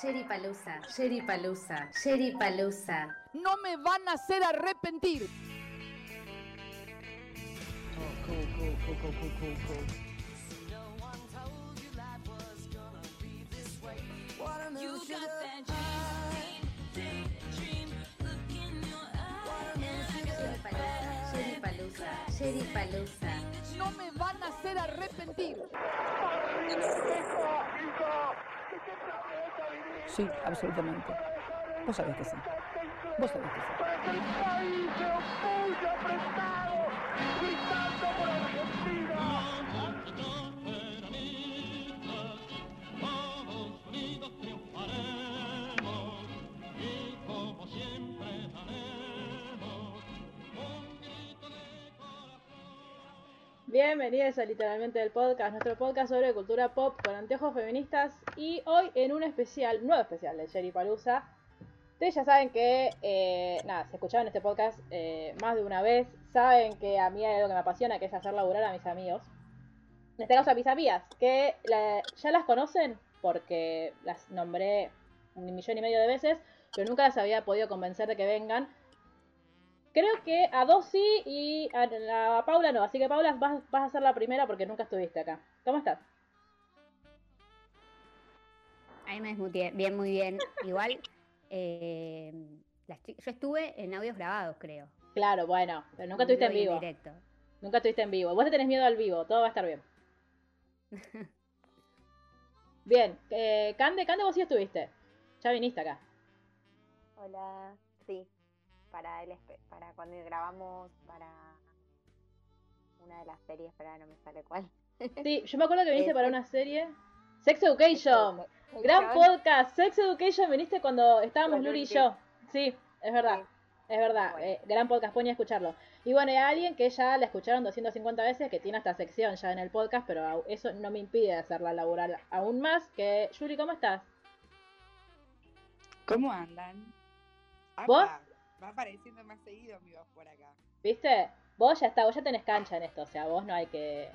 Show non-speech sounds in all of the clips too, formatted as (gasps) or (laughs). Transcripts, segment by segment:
Sherry Palusa, Sherry Palusa, Sherry Palusa. No me van a hacer arrepentir. Sherry Palusa, Sherry Palusa. No me van a hacer arrepentir. Sí, absolutamente. Vos sabés que sí. Vos sabés que sí. Bienvenidos a literalmente el podcast, nuestro podcast sobre cultura pop con anteojos feministas y hoy en un especial, nuevo especial de Sherry Palusa. Ustedes ya saben que, eh, nada, se escucharon este podcast eh, más de una vez, saben que a mí hay algo que me apasiona, que es hacer laburar a mis amigos. En este caso a mis amigas, que ya las conocen porque las nombré un millón y medio de veces, pero nunca las había podido convencer de que vengan. Creo que a dos sí y a, la Paula no. Así que Paula vas, vas a ser la primera porque nunca estuviste acá. ¿Cómo estás? Ahí me desmuteé. Bien, muy bien. Igual, (laughs) eh, yo estuve en audios grabados, creo. Claro, bueno, pero nunca estuviste en vivo. directo. Nunca estuviste en vivo. Vos te tenés miedo al vivo, todo va a estar bien. (laughs) Bien, eh, Cande, Cande, vos sí estuviste. Ya viniste acá. Hola, sí, para el para cuando grabamos para una de las series, pero no me sale cuál. Sí, yo me acuerdo que viniste para sí. una serie. Sex Education. Gran podcast. Sex Education viniste cuando estábamos Luri y yo. Sí, es verdad. Sí. Es verdad, Bueno. eh, gran podcast, ir a escucharlo. Y bueno, hay alguien que ya la escucharon 250 veces, que tiene esta sección ya en el podcast, pero eso no me impide hacerla laburar aún más. Que, Yuri, ¿cómo estás? ¿Cómo andan? ¿Vos? Va apareciendo más seguido mi voz por acá. ¿Viste? Vos ya está, vos ya tenés cancha en esto, o sea, vos no hay que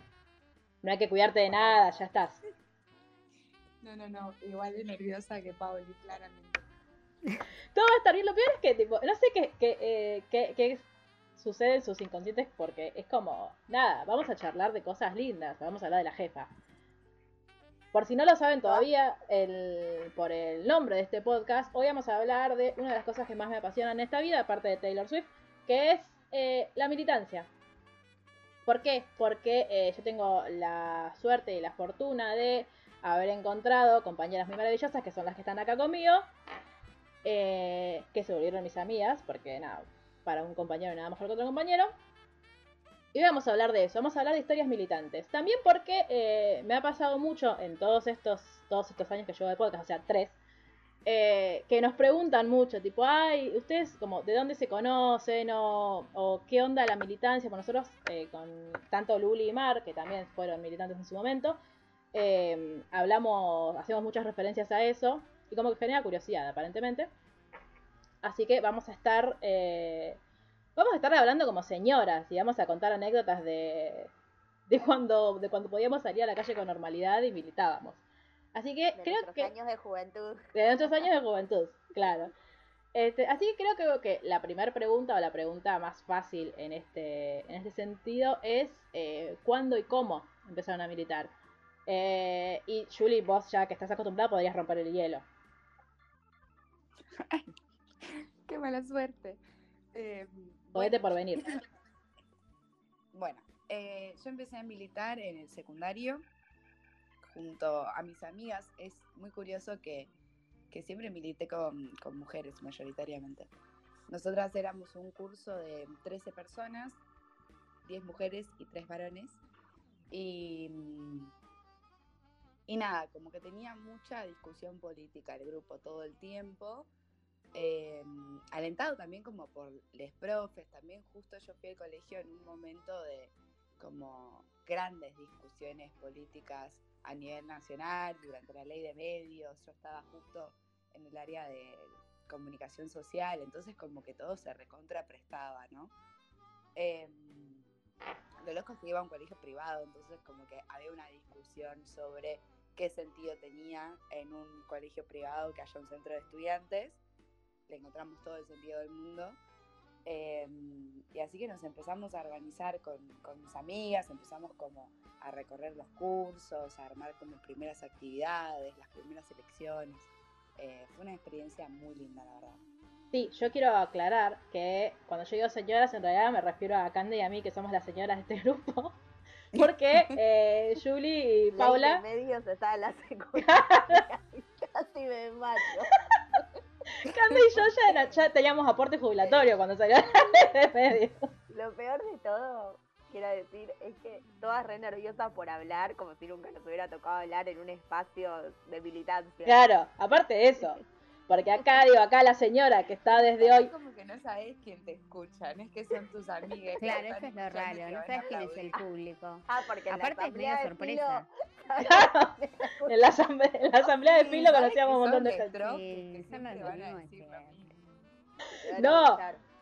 no hay que cuidarte de nada, ya estás. (laughs) No, no, no. Igual de nerviosa que Pauli, claramente. Todo va a estar bien, lo peor es que tipo, no sé qué, qué, eh, qué- qué sucede en sus inconscientes porque es como, nada, vamos a charlar de cosas lindas, vamos a hablar de la jefa. Por si no lo saben todavía, el, por el nombre de este podcast, hoy vamos a hablar de una de las cosas que más me apasionan en esta vida, aparte de Taylor Swift, que es eh, la militancia. ¿Por qué? Porque eh, yo tengo la suerte y la fortuna de haber encontrado compañeras muy maravillosas, que son las que están acá conmigo, eh, que se volvieron mis amigas, porque nada, para un compañero nada mejor que otro compañero. Y vamos a hablar de eso, vamos a hablar de historias militantes. También porque eh, me ha pasado mucho en todos estos, todos estos años que llevo de podcast, o sea, tres, eh, que nos preguntan mucho, tipo, ay, ustedes como, ¿de dónde se conocen? O, qué onda la militancia. Por nosotros, eh, con tanto Luli y Mar, que también fueron militantes en su momento, eh, hablamos, hacemos muchas referencias a eso, y como que genera curiosidad, aparentemente. Así que vamos a estar, vamos a estar hablando como señoras, y vamos a contar anécdotas de, de cuando, de cuando podíamos salir a la calle con normalidad y militábamos. Así que De creo nuestros que... años de juventud. De nuestros años de juventud, claro. Este, así que creo que, que la primera pregunta o la pregunta más fácil en este, en este sentido es eh, ¿cuándo y cómo empezaron a militar? Eh, y Julie, vos ya que estás acostumbrada podrías romper el hielo. (laughs) Qué mala suerte. Eh, Bueno, por venir. (laughs) Bueno, eh, yo empecé a militar en el secundario junto a mis amigas. Es muy curioso que, que siempre milité con, con mujeres mayoritariamente. Nosotras éramos un curso de 13 personas, 10 mujeres y 3 varones. Y, y nada, como que tenía mucha discusión política el grupo todo el tiempo. Eh, alentado también como por les profes, también justo yo fui al colegio en un momento de como grandes discusiones políticas a nivel nacional, durante la ley de medios, yo estaba justo en el área de comunicación social, entonces como que todo se recontra prestaba, ¿no? Em, lo loco es que iba a un colegio privado, entonces como que había una discusión sobre qué sentido tenía en un colegio privado que haya un centro de estudiantes. Le encontramos todo el sentido del mundo. Eh, y así que nos empezamos a organizar con, con, mis amigas, empezamos como a recorrer los cursos, a armar como primeras actividades, las primeras elecciones. Eh, fue una experiencia muy linda, la verdad. Sí, yo quiero aclarar que cuando yo digo señoras, en realidad me refiero a Cande y a mí, que somos las señoras de este (laughs) grupo. Porque eh, Julie y Paula. De medios estaba en la (laughs) secundaria. (laughs) Casi me mato. Cande y yo ya, era- ya teníamos aporte jubilatorio cuando salió de medio. Lo peor de todo, quiero decir, es que todas re nerviosas por hablar, como si nunca nos hubiera tocado hablar en un espacio de militancia. Claro, aparte de eso. Porque acá, digo, acá la señora que está desde Así hoy. como que no sabes quién te escucha, no es que son tus amigas. Claro, eso es lo raro, no sabes quién es el público. Ah, porque Aparte la es medio de sorpresa. (laughs) En la asamblea, en la asamblea de filo conocíamos un montón de gente. Sí. No,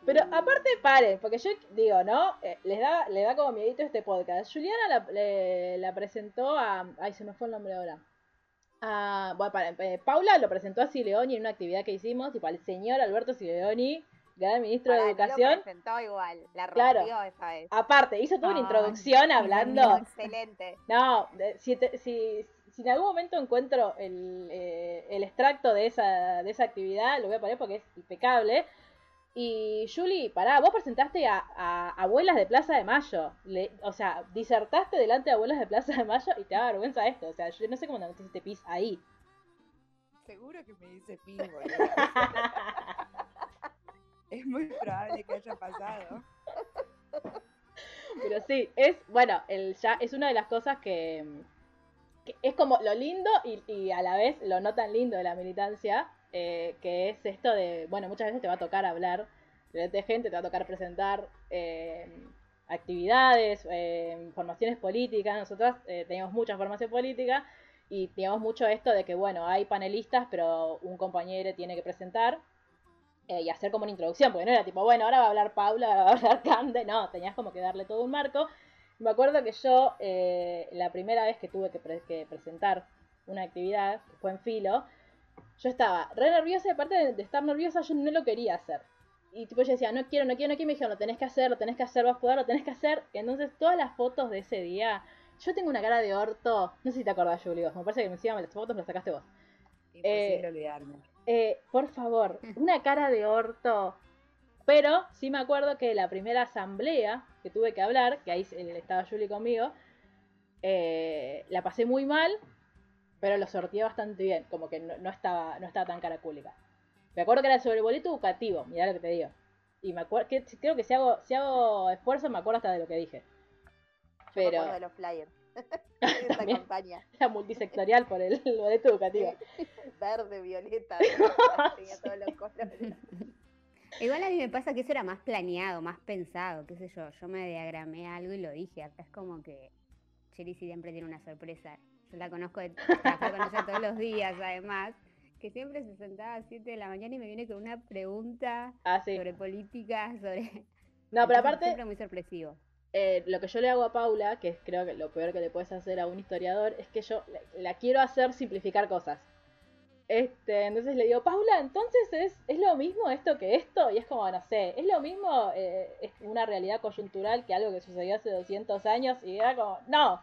Pero aparte, paren, porque yo digo, ¿no? Eh, les da, le da como miedito este podcast. Juliana la, le- la presentó a. Ay, se me fue el nombre ahora. A, bueno, para, eh, Paula lo presentó a Sileoni en una actividad que hicimos, tipo al señor Alberto Sileoni, gran ministro de Educación. Lo presentó igual, la Claro. rompió esa vez. Aparte, hizo toda una introducción hablando. Excelente. No, si, te- si, si en algún momento encuentro el, eh, el extracto de esa, de esa actividad, lo voy a poner porque es impecable. Y Julie, pará, vos presentaste a, a abuelas de Plaza de Mayo. Le- o sea, disertaste delante de abuelas de Plaza de Mayo y te da vergüenza esto. O sea, yo no sé cómo no te hiciste pis ahí. Seguro que me dice pis, boludo. (laughs) es muy probable que haya pasado. (laughs) Pero sí, es, bueno, el ya es una de las cosas que, es como lo lindo y, a la vez lo no tan lindo de la militancia, eh, que es esto de, bueno, muchas veces te va a tocar hablar de gente, te va a tocar presentar eh, actividades, eh, formaciones políticas. Nosotros eh, teníamos mucha formación política y teníamos mucho esto de que, bueno, hay panelistas, pero un compañero tiene que presentar eh, y hacer como una introducción, porque no era tipo, bueno, ahora va a hablar Paula, ahora va a hablar Cande, no, tenías como que darle todo un marco. Me acuerdo que yo, eh, la primera vez que tuve que, pre- que presentar una actividad, que fue en filo, yo estaba re nerviosa y aparte de, de estar nerviosa yo no lo quería hacer. Y tipo yo decía, no quiero, no quiero, no quiero, me dijeron, lo tenés que hacer, lo tenés que hacer, vas a poder, lo tenés que hacer. Entonces todas las fotos de ese día, yo tengo una cara de orto, no sé si te acordás, Juli, vos, me parece que encima las fotos las sacaste vos. Imposible Eh, olvidarme. Eh, por favor, una cara de orto. Pero sí me acuerdo que la primera asamblea que tuve que hablar, que ahí estaba Julie conmigo, eh, la pasé muy mal, pero lo sorteé bastante bien, como que no, no estaba, no estaba tan caracúlica. Me acuerdo que era sobre el boleto educativo, mirá lo que te digo. Y me acuerdo que creo que si hago, si hago esfuerzo me acuerdo hasta de lo que dije. Yo me Pero acuerdo de los flyers. (laughs) esta También. campaña. (laughs) era multisectorial por el, (laughs) boleto educativo. Verde, violeta, tenía todos los colores. Igual a mí me pasa que eso era más planeado, más pensado, qué sé yo. Yo me diagramé algo y lo dije. Acá es como que Cheri siempre tiene una sorpresa. Yo la conozco de con ella todos los días, además. Que siempre se sentaba a 7 de la mañana y me viene con una pregunta Ah, sí. sobre política, sobre. No, pero aparte, Siempre muy sorpresivo. Eh, lo que yo le hago a Paula, que es creo que lo peor que le puedes hacer a un historiador, es que yo la, la quiero hacer simplificar cosas. Este, entonces le digo, Paula, entonces es, es lo mismo esto que esto, y es como, no sé, es lo mismo, eh, es una realidad coyuntural que algo que sucedió hace 200 años, y era como, no.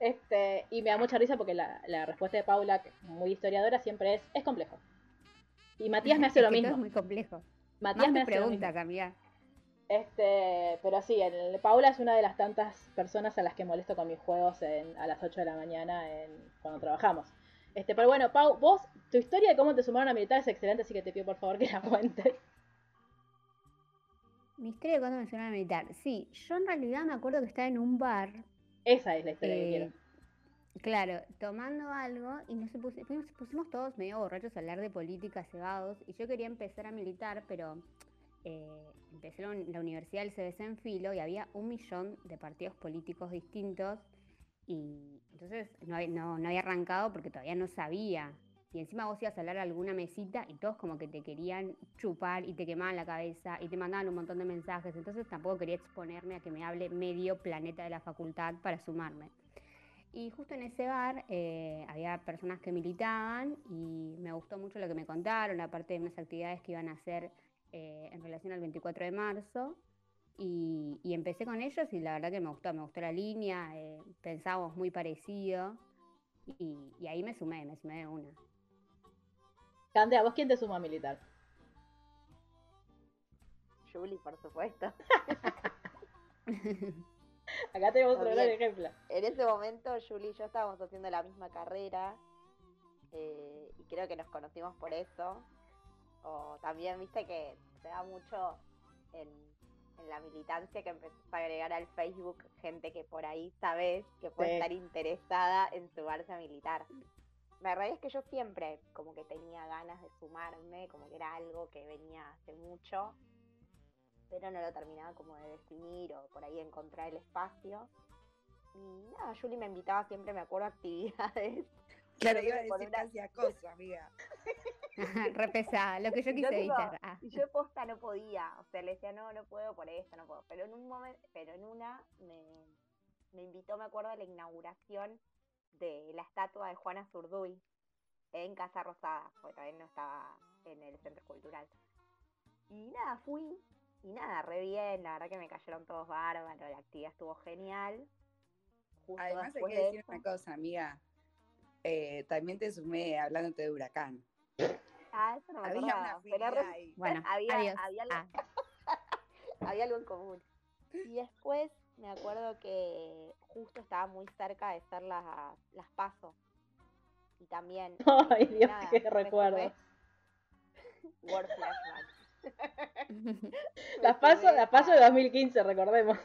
Este, y me da mucha risa porque la, la respuesta de Paula, muy historiadora, siempre es, es complejo. Y Matías (laughs) me hace Es lo mismo. es muy complejo. Matías Más me hace lo mismo. amiga. Este, pero sí, el, Paula es una de las tantas personas a las que molesto con mis juegos en- a las 8 de la mañana en, cuando trabajamos. Este, pero bueno, Pau, vos, tu historia de cómo te sumaron a militar es excelente, así que te pido por favor que la cuentes. Mi historia de cuando me suena a militar. Sí, yo en realidad me acuerdo que estaba en un bar Esa es la historia que Eh, quiero. Claro, tomando algo y nos pusi- fuimos- pusimos todos medio borrachos a hablar de política, cebados, y yo quería empezar a militar, pero eh, empecé la, uni- la universidad del CBC en filo y había un millón de partidos políticos distintos y entonces no, había- no había arrancado porque todavía no sabía. Y encima vos ibas a hablar a alguna mesita y todos como que te querían chupar y te quemaban la cabeza y te mandaban un montón de mensajes, entonces tampoco quería exponerme a que me hable medio planeta de la facultad para sumarme. y justo en ese bar eh, había personas que militaban y me gustó mucho lo que me contaron, aparte de unas actividades que iban a hacer eh, en relación al 24 de marzo. Y, y empecé con ellos y la verdad que me gustó, me gustó la línea, eh, pensábamos muy parecido y, y ahí me sumé, me sumé de una. Cande, ¿a vos quién te suma a militar? Julie, por supuesto. (laughs) Acá tenemos otro gran ejemplo. En ese momento, Julie y yo estábamos haciendo la misma carrera eh, y creo que nos conocimos por eso. O también, viste que se da mucho en, en la militancia que empezás a agregar al Facebook gente que por ahí sabes que puede Sí. estar interesada en sumarse a militar. La verdad es que yo siempre como que tenía ganas de sumarme, como que era algo que venía hace mucho, pero no lo terminaba como de definir o por ahí encontrar el espacio. Y nada, Julie me invitaba siempre, me acuerdo, a actividades. Claro, iba a decir una- casi acoso, amiga. Re pesada, lo que yo (laughs) quise tipo- evitar. Ah. Y yo posta no podía, o sea, le decía, no, no puedo por esto, no puedo. Pero en un momento, pero en una me, me invitó, me acuerdo, a la inauguración de la estatua de Juana Zurduy en Casa Rosada, porque todavía no estaba en el centro cultural. Y nada, fui, y nada, re bien, la verdad que me cayeron todos bárbaros, la actividad estuvo genial. Justo Además hay que de decir eso- una cosa, amiga. Eh, también te sumé hablándote de huracán. Ah, eso no me Había una pero ahí. Bueno, (laughs) había, adiós. había algo, Ah. (laughs) había algo en común. Y después me acuerdo que justo estaba muy cerca de ser las, las pasos. Y también. (laughs) Ay, Dios, nada, qué recuerdo. Word flashback. Las paso, las paso de a- 2015, recordemos.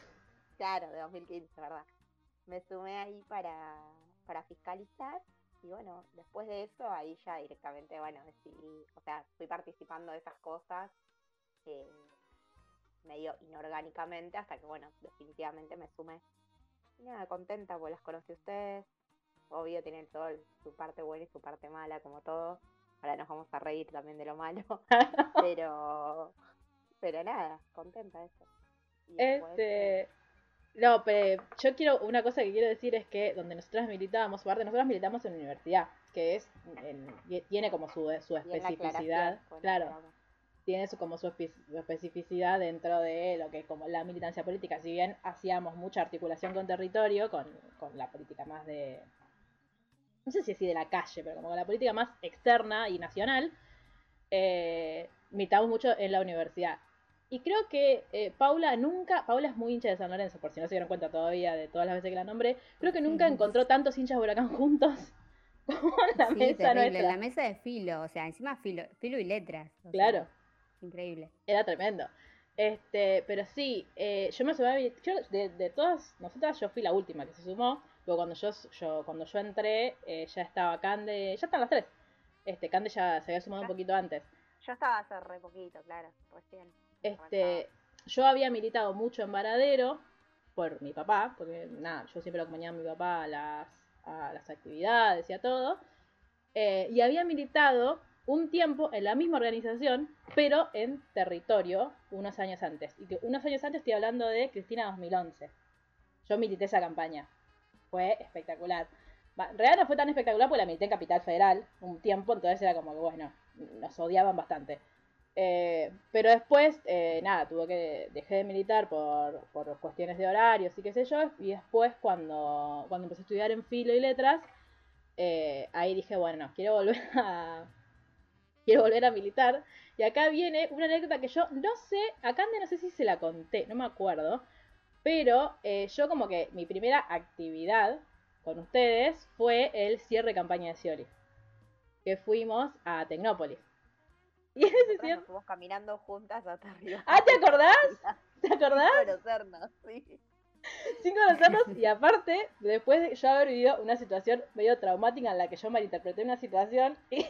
Claro, de 2015, ¿verdad? Me sumé ahí para, para fiscalizar. Y bueno, después de eso, ahí ya directamente, bueno, decidí, o sea, fui participando de esas cosas eh, medio inorgánicamente hasta que, bueno, definitivamente me sumé. Y nada, contenta porque las conocí a ustedes. Obvio, tienen todo su parte buena y su parte mala, como todo. Ahora nos vamos a reír también de lo malo. (laughs) pero, pero nada, contenta de eso. Y después, eh, Este. No, pero yo quiero. Una cosa que quiero decir es que donde nosotros militábamos, aparte, nosotros militamos en universidad, que es. en- tiene como su, su la especificidad. Claro, tiene su, como su especificidad dentro de lo que es como la militancia política. Si bien hacíamos mucha articulación con territorio, con, con la política más de. No sé si así de la calle, pero como con la política más externa y nacional, eh, militamos mucho en la universidad. Y creo que eh, Paula nunca, Paula es muy hincha de San Lorenzo, por si no se dieron cuenta todavía de todas las veces que la nombré, creo que nunca encontró tantos hinchas de huracán juntos (laughs) como en la Sí, mesa nuestra. la mesa de filo, o sea, encima filo, filo y letras. sea, Claro. increíble. Era tremendo. Este, pero sí, eh, yo me sumé yo de, de todas nosotras yo fui la última que se sumó, pero cuando yo, yo cuando yo entré eh, ya estaba Cande, ya están las tres. Este, Cande ya se había sumado un poquito antes. Yo estaba hace re poquito, claro, recién. Este, yo había militado mucho en Varadero por mi papá, porque nada, yo siempre lo acompañaba a mi papá a las, actividades y a todo. Eh, y había militado un tiempo en la misma organización, pero en territorio, unos años antes. Y unos años antes estoy hablando de Cristina 2011. Yo milité esa campaña. Fue espectacular. En realidad no fue tan espectacular porque la milité en Capital Federal un tiempo, entonces era como que, bueno, nos odiaban bastante. Eh, pero después, eh, nada, tuve que dejé de militar por, por cuestiones de horarios y qué sé yo. Y después, cuando, cuando empecé a estudiar en filo y letras, eh, ahí dije, bueno, no, quiero volver (laughs) a. Quiero volver a militar. Y acá viene una anécdota que yo no sé, a Cande no sé si se la conté, no me acuerdo. Pero eh, yo como que mi primera actividad con ustedes fue el cierre de campaña de Scioli. Que fuimos a Tecnópolis. Y ese Nosotras cierre... nos fuimos caminando juntas hasta arriba. Ah, ¿te acordás? (laughs) ¿Te acordás? Sin conocernos, sí. Sin conocernos y aparte, después de yo haber vivido una situación medio traumática en la que yo malinterpreté una situación (laughs) y,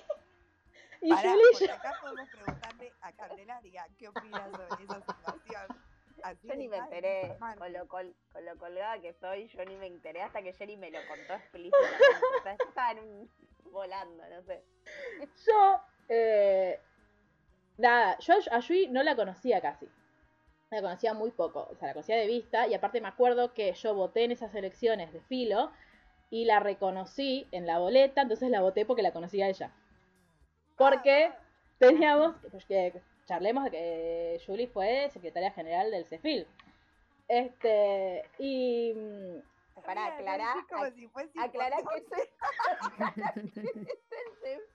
y Pará, yo- acá podemos preguntarle a Candelaria qué opina sobre esa situación. Así Yo ni me enteré, con lo, col- con lo colgada que soy, yo ni me enteré hasta que Jerry me lo contó (laughs) explícitamente. o sea, yo estaba en un... volando, no sé. yo, eh, nada, yo a Yui no la conocía casi. La conocía muy poco, o sea, la conocía de vista y aparte me acuerdo que yo voté en esas elecciones de filo y la reconocí en la boleta, entonces la voté porque la conocía a ella. Porque teníamos, pues que charlemos de que Julie fue secretaria general del CEFIL. Este, y mm, Para aclarar, así como si fuese aclarar que (laughs)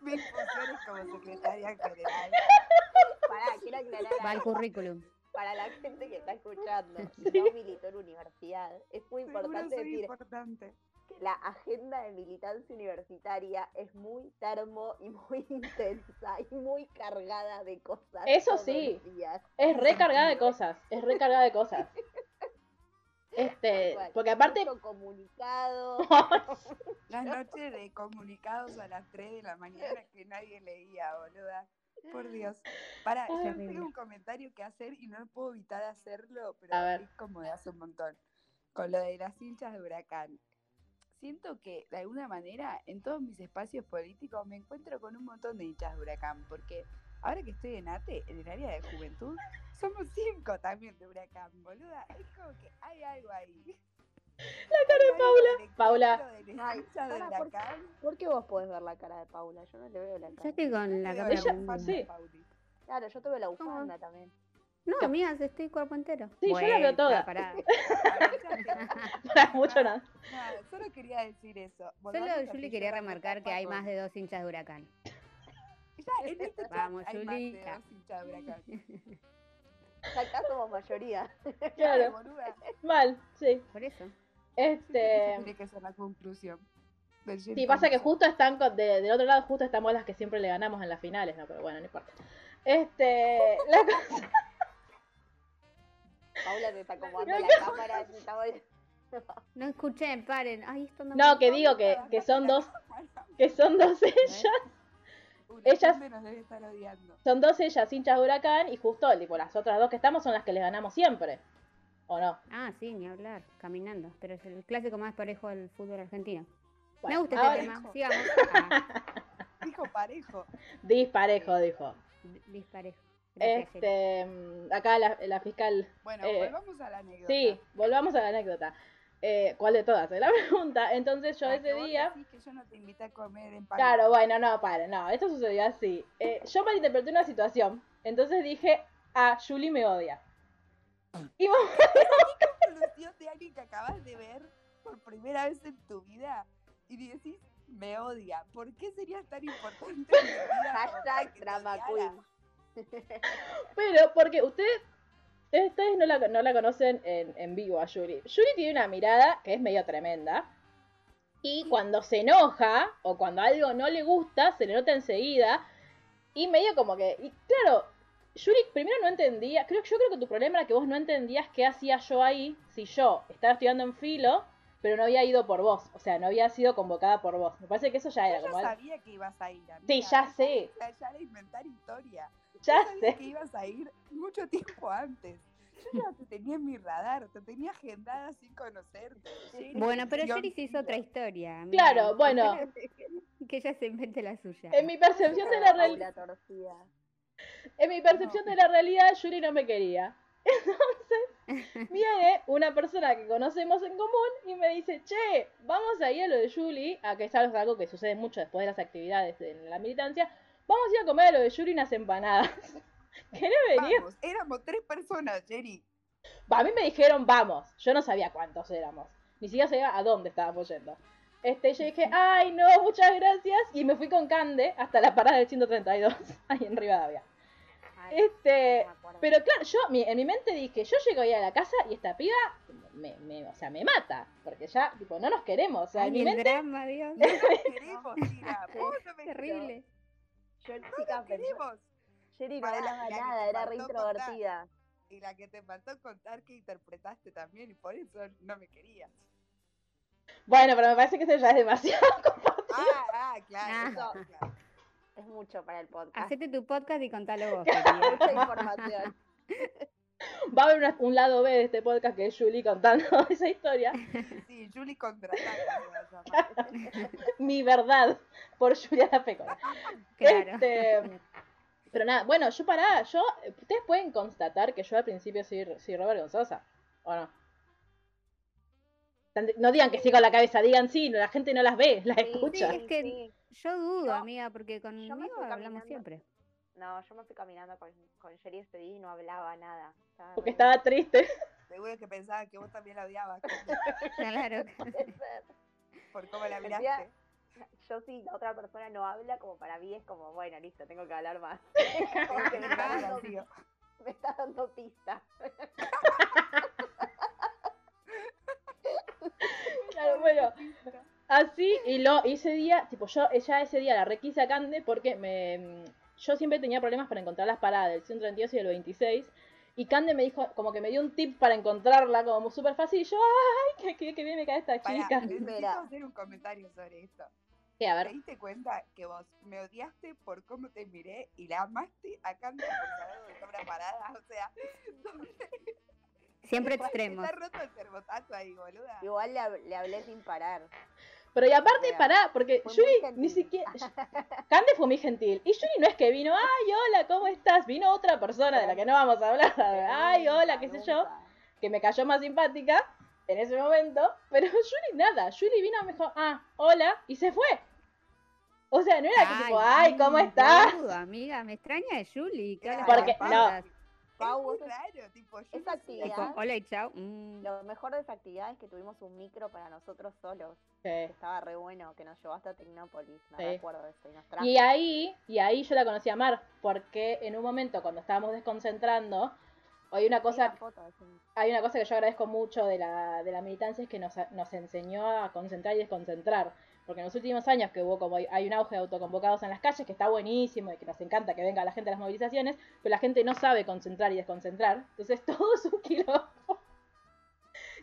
Mis funciones como secretaria general. Pará, quiero aclarar Va al algo. currículum. para la gente que está escuchando (laughs) y no militó en universidad, es muy Seguro importante decir importante. que la agenda de militancia universitaria es muy termo y muy (laughs) intensa y muy cargada de cosas. Eso sí. es recargada de cosas, es recargada de cosas. (laughs) Este, porque aparte, comunicado. (laughs) Las noches de comunicados a las 3 de la mañana que nadie leía, boluda. Por Dios. Para, yo Terrible. tengo un comentario que hacer y no puedo evitar hacerlo, pero A ver. es como de hace un montón. Con lo de las hinchas de huracán. Siento que de alguna manera en todos mis espacios políticos me encuentro con un montón de hinchas de huracán, porque ahora que estoy en ATE, en el área de juventud, somos cinco también de huracán, boluda. Es como que hay algo ahí. La cara (laughs) de Paula. Paula. Ay, Ay, de para, por- huracán. ¿Por qué vos podés ver la cara de Paula? Yo no le veo la Yo cara. estoy con la prendida. sí. Claro, yo tuve la bufanda también. No, amigas, estoy cuerpo entero. Sí, yo la veo toda. pará. (laughs) para mucho nada. Nada, solo quería decir eso. Solo que quería yo remarcar que hay más de dos hinchas de huracán. Ya, en (laughs) este Vamos, hay Juli. más de dos hinchas de huracán. (laughs) Ya acá somos mayoría. (laughs) Claro, mal, sí. Por eso. Este, tiene que ser la conclusión. sí, pasa que justo están con, de- del otro lado, justo estamos las que siempre le ganamos en las finales, ¿no? Pero bueno, no importa. Este, la cosa, Paula te está acomodando No, la cámara. está No escuché, paren. Ay, esto no no, me- que digo que, que son dos, que son dos ellas, Ellas- gente nos debe estar odiando. son dos ellas hinchas de huracán y justo, tipo, las otras dos que estamos son las que les ganamos siempre. ¿O no? Ah, sí, ni hablar. Caminando. Pero es el clásico más parejo del fútbol argentino. me gusta este tema. Sigamos. Ah, (laughs) Dijo parejo. Disparejo, dijo. di- disparejo. Gracias. Este, mm, acá la, la fiscal Bueno, Eh, volvamos a la anécdota. Sí, volvamos a la anécdota. Eh, ¿Cuál de todas? (laughs) Es la pregunta. Entonces yo La ese día... decís que yo no te invité a comer en Claro, bueno, no, para, no, esto sucedió así. Eh, yo malinterpreté una situación. Entonces dije, ah, Julie me odia. Y vos- (laughs) conclusión de alguien que acabas de ver por primera vez en tu vida y decís, me odia. ¿Por qué serías tan importante en mi vida? como (laughs) para Hashtag drama queen. pero porque ustedes, ustedes no, la, no la conocen en, en vivo a Julie. Julie tiene una mirada que es medio tremenda. Y cuando se enoja o cuando algo no le gusta, se le nota enseguida. Y medio como que. Y claro, Julie primero no entendía. Creo, yo creo que tu problema era que vos no entendías qué hacía yo ahí si yo estaba estudiando en filo, pero no había ido por vos. O sea, no había sido convocada por vos. Me parece que eso ya era Yo como. ya algo- sabía que ibas a ir. amiga. Sí, ya sé. Ya era inventar historia. Ya Yo sabía sé. que ibas a ir mucho tiempo antes. Yo ya te tenía en mi radar, te tenía agendada sin conocerte. Bueno, pero Jerry se hizo otra historia. amiga. Claro, bueno. (laughs) Que ella se invente la suya. En mi percepción de la realidad. En mi percepción de la realidad, Yuri no me quería. (laughs) Entonces, (laughs) viene una persona que conocemos en común y me dice, che, vamos a ir a lo de Julie, a que es algo que sucede mucho después de las actividades en la militancia, vamos a ir a comer a lo de Yuri unas empanadas. (laughs) ¿Querés venir? Vamos, éramos tres personas, Jerry. Va, a mí me dijeron, vamos. Yo no sabía cuántos éramos. Ni siquiera sabía a dónde estábamos yendo. Este, yo dije, ay, no, muchas gracias. Y me fui con Cande hasta la parada del 132, (laughs) ahí en Rivadavia. Este, no pero claro, yo mi- en mi mente dije, yo llego ahí a la casa y esta piba me, me- o sea, me mata. Porque ya, tipo, no nos queremos. O sea, en Ay, mi el mente, drama, Dios. (laughs) No nos queremos, Terrible. Yo, No chica, nos queremos. Jerry no Pará, hablaba la que nada, te era re contar. introvertida. Y la que te faltó contar que interpretaste también y por eso no me querías. bueno, pero me parece que eso ya es demasiado. (laughs) Ah, ah, claro. Ah. eso, claro. Es mucho para el podcast. Hacete tu podcast y contalo vos. (laughs) Mucha información. (laughs) Va a haber una- un lado B de este podcast que es Julie contando (laughs) esa historia. Sí, Julie contraataca se va a llamar. Mi verdad, por Juliana Pecora. Claro. Este, pero nada, bueno, yo pará, yo, ustedes pueden constatar que yo al principio soy, soy Robert Gonzosa, ¿o no? No digan que sí con la cabeza, digan sí, no, la gente no las ve, las Sí, escucha. Sí, es que sí. Yo dudo, Yo- amiga, porque conmigo hablamos caminando. siempre. No, yo me fui caminando con, con Sherry ese día y no hablaba nada. Estaba Porque estaba triste. (laughs) Seguro que pensaba que vos también la odiabas (laughs) Claro. Por cómo la Decía, miraste. Yo si la otra persona no habla, como para mí es como, bueno, listo, tengo que hablar más. (laughs) Que me está dando, me está dando pistas. Claro, bueno, así, y lo y ese día, tipo, yo ya ese día la requise a Cande porque me, yo siempre tenía problemas para encontrar las paradas del 132 y del 26. Y Cande me dijo, como que me dio un tip para encontrarla como súper fácil. Y yo, ¡ay! ¡Qué, qué, qué bien me cae esta Pará, chica! necesito Espera. hacer un comentario sobre esto. Sí, a ¿Te diste cuenta que vos me odiaste por cómo te miré y la amaste a Cande por saber dónde parada? O sea, Siempre (laughs) igual extremos. Está roto el ahí, boluda. Igual le hablé sin parar. Pero y aparte, Real. pará, porque Yuri gentil. ni siquiera. Cande fue muy gentil. Y Yuri no es que vino, ¡ay, hola, ¿cómo estás? Vino otra persona de la que no vamos a hablar. (laughs) ¡ay, hola, qué sé yo! Que me cayó más simpática en ese momento, pero (laughs) Yuri nada, Yuri vino me dijo, ah, hola, y se fue. O sea, no era que tipo, ay, ¿cómo estás? amiga, me extraña de Julie. ¿qué Era hablas Porque- no. Pau, es muy raro, tipo, yo esa no actividad- hola y chao. mm. Lo mejor de esa actividad es que tuvimos un micro para nosotros solos. Sí. Estaba re bueno, que nos llevó hasta Tecnópolis. Me Sí. recuerdo de eso. Y nos trajo. Y ahí, y ahí yo la conocí a Mar, porque en un momento cuando estábamos desconcentrando, hay una cosa, foto micro. hay una cosa que yo agradezco mucho de la, de la militancia, es que nos, nos enseñó a concentrar y desconcentrar. Porque en los últimos años que hubo como hay, un auge de autoconvocados en las calles, que está buenísimo y que nos encanta que venga la gente a las movilizaciones, pero la gente no sabe concentrar y desconcentrar. Entonces (laughs) todo es un.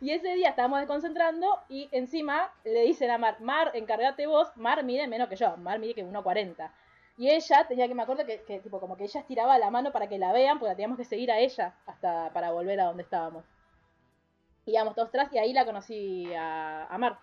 Y ese día estábamos desconcentrando y encima le dicen a Mar, Mar, encárgate vos, Mar mide menos que yo, Mar mide que 1,40. Y ella tenía que, me acuerdo que, tipo como que ella estiraba la mano para que la vean, porque la teníamos que seguir a ella hasta para volver a donde estábamos. Y íbamos todos atrás y ahí la conocí a Mar.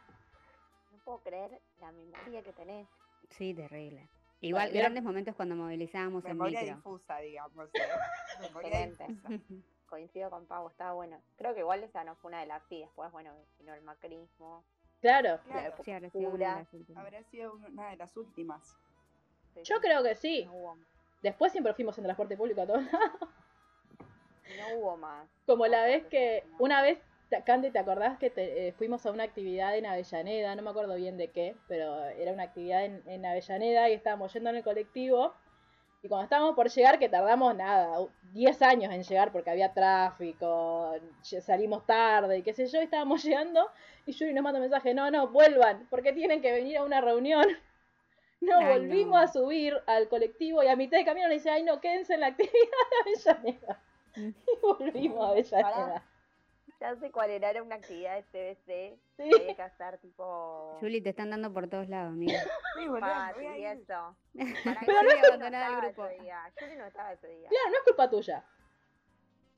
No puedo creer la memoria que tenés. Sí, terrible. Igual, grandes momentos cuando movilizábamos en Memoria micro. difusa, digamos. ¿eh? (laughs) Excelente. difusa. (laughs) Coincido con Pau, estaba bueno. Creo que igual esa no fue una de las sí. Después, bueno, vino el macrismo. Claro. Claro, Sí, habrá sido una de Pura. las últimas. habrá sido una de las últimas. Sí, Yo creo que sí. No hubo, Después siempre fuimos en transporte público a todos lados. (laughs) no hubo más. Como la vez que, una vez, Candy, ¿te acordás que te- eh, fuimos a una actividad en Avellaneda? No me acuerdo bien de qué, pero era una actividad en, en Avellaneda y estábamos yendo en el colectivo. Y cuando estábamos por llegar, que tardamos nada, u- 10 años en llegar porque había tráfico, salimos tarde y qué sé yo, y estábamos (laughs) llegando y Yuri nos manda un mensaje, no, no, vuelvan, porque tienen que venir a una reunión. (laughs) No, Ay, volvimos no. a subir al colectivo y a mitad de camino le dice, ay no, quédense en la actividad de Avellaneda. (laughs) Y volvimos a Avellaneda. Ya sé cuál era, era una actividad de CBC. Sí. Que había que hacer tipo. Julie, te están dando por todos lados, amiga. Sí, boludo, eso. (laughs) Para Pero no es- no el estaba grupo. ese día. Yuri no estaba ese día. Claro, no es culpa tuya.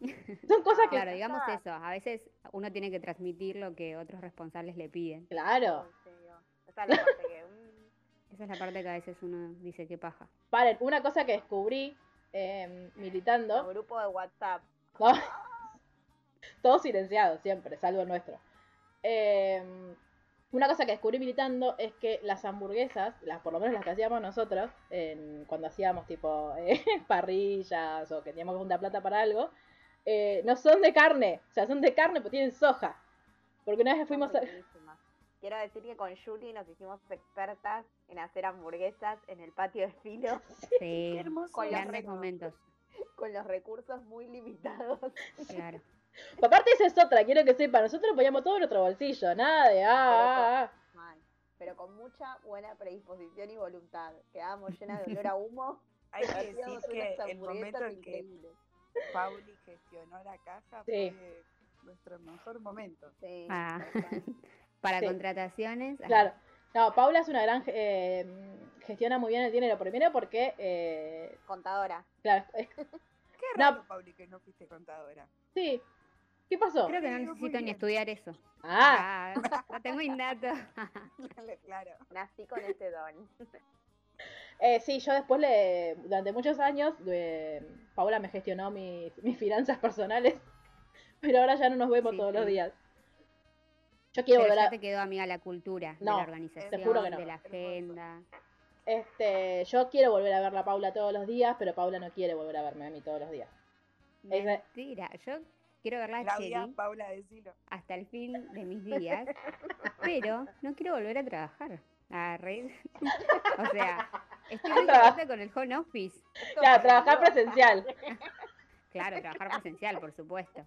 (laughs) Son cosas que... Claro, digamos Ah. eso. A veces uno tiene que transmitir lo que otros responsables le piden. Claro. En serio. La parte que. (laughs) Esa es la parte que a veces uno dice que paja. Paren, una cosa que descubrí eh, el militando, grupo de WhatsApp. ¿no? (laughs) todo silenciado siempre, salvo el nuestro. Eh, una cosa que descubrí militando es que las hamburguesas, las, por lo menos las que hacíamos nosotros, en- cuando hacíamos tipo (laughs) eh, parrillas o que teníamos que juntar plata para algo, eh, no son de carne, o sea, son de carne pero tienen soja. Porque una vez fuimos a... Quiero decir que con Julie nos hicimos expertas en hacer hamburguesas en el patio de filo (laughs) Sí, hermoso. Con los momentos. con los recursos muy limitados. Claro. Aparte esa es otra, quiero que sepan, nosotros poníamos todo en nuestro bolsillo, nada de... Ah, ah, ah. Mal. Pero con mucha buena predisposición y voluntad. Quedábamos llenas de olor a humo. (laughs) Hay que decir hacíamos que unas el momento hamburguesas en que increíbles. Pauli gestionó la caja Sí. fue nuestro mejor momento. Sí, Ah. (laughs) Para Sí. contrataciones. ah, Claro. No, Paula es una gran... eh, gestiona muy bien el dinero. Primero porque... eh, Contadora. claro, (laughs) Qué No. raro, Pauli, que no fuiste contadora. sí. ¿Qué pasó? Creo que no necesito ni estudiar eso. Ah, Ah, no tengo indato. (laughs) claro. Nací con ese don. eh, sí, yo después le... Durante muchos años, eh, Paula me gestionó mis, mis finanzas personales. (laughs) Pero ahora ya no nos vemos Sí, todos los días. Yo quiero Pero volver ya a... te quedó amiga la cultura, No, de la organización, juro que no. de la agenda. Este, yo quiero volver a ver a Paula todos los días, pero Paula no quiere volver a verme a mí todos los días. Mentira, yo quiero verla a Claudia, Paula, decilo. hasta el fin de mis (laughs) días, pero no quiero volver a trabajar. A reír. (laughs) o sea, estoy muy contenta con el home office. Claro, trabajar presencial. (laughs) Claro, trabajar presencial, por supuesto.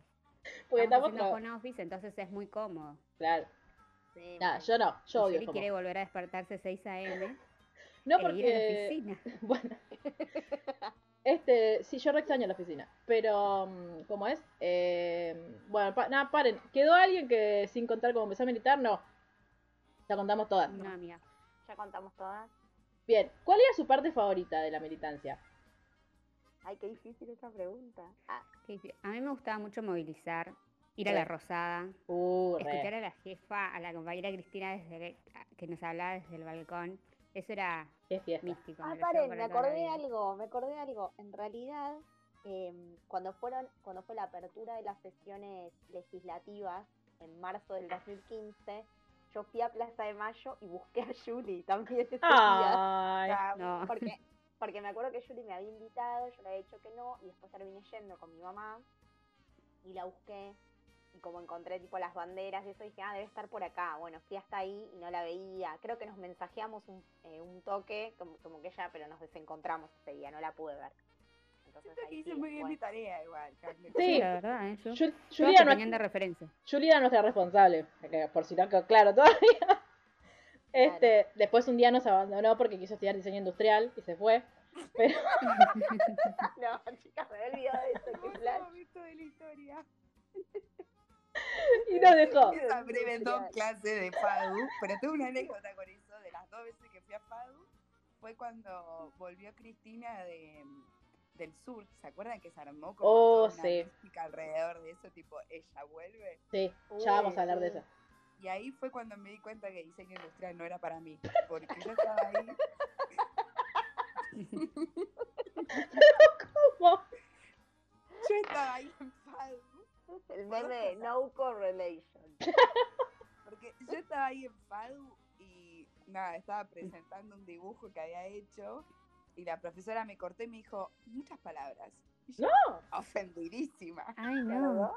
Porque Estamos estamos home office, entonces es muy cómodo. Claro. Sí, Nada, mal. yo no, yo odio quiere volver a despertarse 6 a.m. No e ir a la porque... oficina. Bueno. Este, sí, yo re extraño la oficina. Pero, mm, ¿cómo es? Eh, bueno, pa- nada, paren. ¿Quedó alguien que sin contar cómo empezó a militar? No. Ya contamos todas. No, amiga. Ya contamos todas. Bien, ¿cuál era su parte favorita de la militancia? Ay, qué difícil esta pregunta. Ah, A mí me gustaba mucho movilizar, ir a la Rosada, Uh, re. escuchar a la jefa, a la compañera Cristina desde que nos hablaba desde el balcón. Eso era místico. Ah, paren, me acordé de algo, me acordé de algo. En realidad, em, cuando fueron, cuando fue la apertura de las sesiones legislativas en marzo del 2015, yo fui a Plaza de Mayo y busqué a Julie también ese día. Ay, Ah, No. Porque, (laughs) porque me acuerdo que Julie me había invitado, yo le había dicho que no, y después terminé yendo con mi mamá y la busqué. Y como encontré tipo las banderas y eso, dije, ah, debe estar por acá. Bueno, fui hasta ahí y no la veía. Creo que nos mensajeamos un, eh, un toque, como, como que ella, pero nos desencontramos ese día, no la pude ver. Entonces, Siento que ahí hice sí muy bien mi tarea igual. (laughs) Carmen. Sí. la verdad, ¿eh? Yo- Julia, no- de referencia. Julia era nuestra responsable. que Por si no quedó claro todavía. (laughs) Este, después un día nos abandonó porque quiso estudiar diseño industrial y se fue. Pero, (laughs) No, chicas, me había olvidado de eso, qué flash. momento de la historia. (laughs) y nos dejó. Esa breve dos clases de FADU, pero tengo una anécdota con eso, de las dos veces que fui a FADU, fue cuando volvió Cristina de, del sur, ¿se acuerdan que se armó como Oh, toda una sí. mística alrededor de eso, tipo, ella vuelve? Sí, ya vamos a hablar de Uy, eso. Y ahí fue cuando me di cuenta que diseño industrial no era para mí, porque yo estaba ahí, (laughs) ¿Cómo? yo estaba ahí en FADU, El meme de no correlation. (laughs) porque yo estaba ahí en FADU y nada, estaba presentando un dibujo que había hecho y la profesora me cortó y me dijo muchas palabras. Y yo, ofendidísima. Ay, no.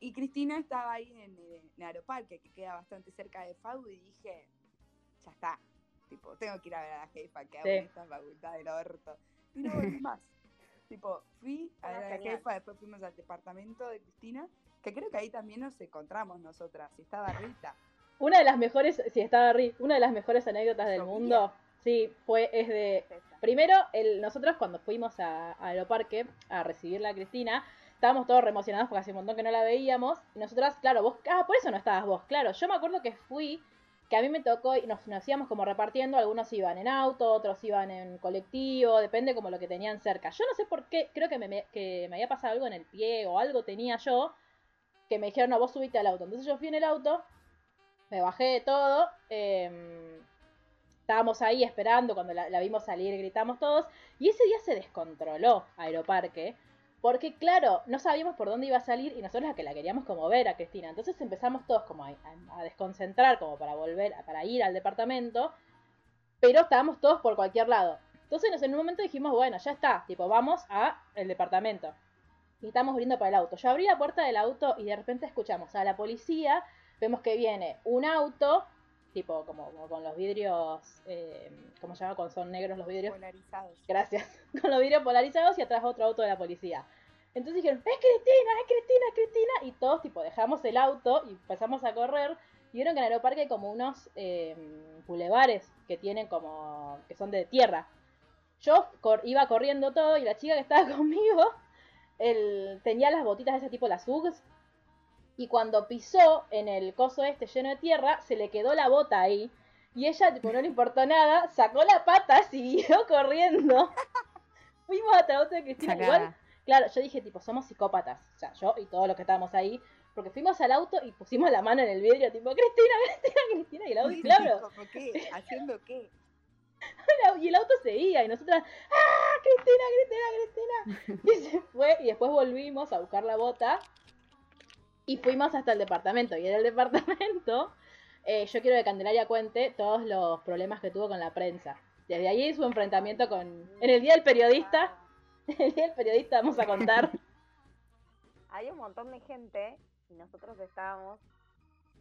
Y Cristina estaba ahí en, en Aeroparque, que queda bastante cerca de FAU, y dije, ya está. Tipo, tengo que ir a ver a la jefa que hago Sí. esta facultad del orto. Y no volví más. Tipo, fui a la genial. jefa, después fuimos al departamento de Cristina, que creo que ahí también nos encontramos nosotras, y estaba Rita. Una de las mejores, si estaba Ri, una de las mejores anécdotas del Sofía. mundo, sí, fue, es de, primero, el, nosotros cuando fuimos a, a Aeroparque a recibirla a Cristina, estábamos todos re emocionados porque hace un montón que no la veíamos, y nosotras, claro, vos, ah, por eso no estabas vos, claro, yo me acuerdo que fui, que a mí me tocó, y nos, nos íbamos como repartiendo, algunos iban en auto, otros iban en colectivo, depende como lo que tenían cerca. Yo no sé por qué, creo que me, que me había pasado algo en el pie o algo tenía yo, que me dijeron, no, vos subiste al auto. Entonces yo fui en el auto, me bajé de todo, em, estábamos ahí esperando cuando la, la vimos salir, gritamos todos, y ese día se descontroló Aeroparque, porque claro, no sabíamos por dónde iba a salir y nosotros la que la queríamos como ver a Cristina. Entonces empezamos todos como a, desconcentrar, como para volver, para ir al departamento, pero estábamos todos por cualquier lado. Entonces en un momento dijimos, bueno, ya está, tipo, vamos a el departamento. Y estamos abriendo para el auto. Yo abrí la puerta del auto y de repente escuchamos a la policía, vemos que viene un auto, tipo como, como con los vidrios, eh, ¿cómo se llama? Cuando son negros los vidrios. Polarizados. Gracias. (laughs) Con los vidrios polarizados y atrás otro auto de la policía. Entonces dijeron, es Cristina, es Cristina, es Cristina. Y todos tipo dejamos el auto y empezamos a correr. Y vieron que en Aeroparque hay como unos eh, bulevares que tienen como, que son de tierra. Yo cor- iba corriendo todo y la chica que estaba (laughs) conmigo él tenía las botitas de ese tipo, las Uggs. Y cuando pisó en el coso este lleno de tierra, se le quedó la bota ahí. Y ella, tipo, no le importó nada, sacó la pata, (laughs) siguió corriendo. (laughs) Fuimos hasta el auto de Cristina. Igual, Sacada. claro, yo dije, tipo, somos psicópatas. O sea, yo y todos los que estábamos ahí. Porque fuimos al auto y pusimos la mano en el vidrio, tipo, Cristina, Cristina, Cristina. Y el auto, (laughs) claro, ¿Cómo qué? ¿Haciendo qué? y el auto seguía. Y nosotras, ¡ah, Cristina, Cristina, Cristina! Y se fue. Y después volvimos a buscar la bota. Y fuimos hasta el departamento. Y en el (laughs) departamento, eh, yo quiero que Candelaria cuente todos los problemas que tuvo con la prensa. Desde ahí su enfrentamiento con... En el Día del Periodista, (laughs) en el Día del Periodista vamos a contar. (laughs) Había un montón de gente y nosotros estábamos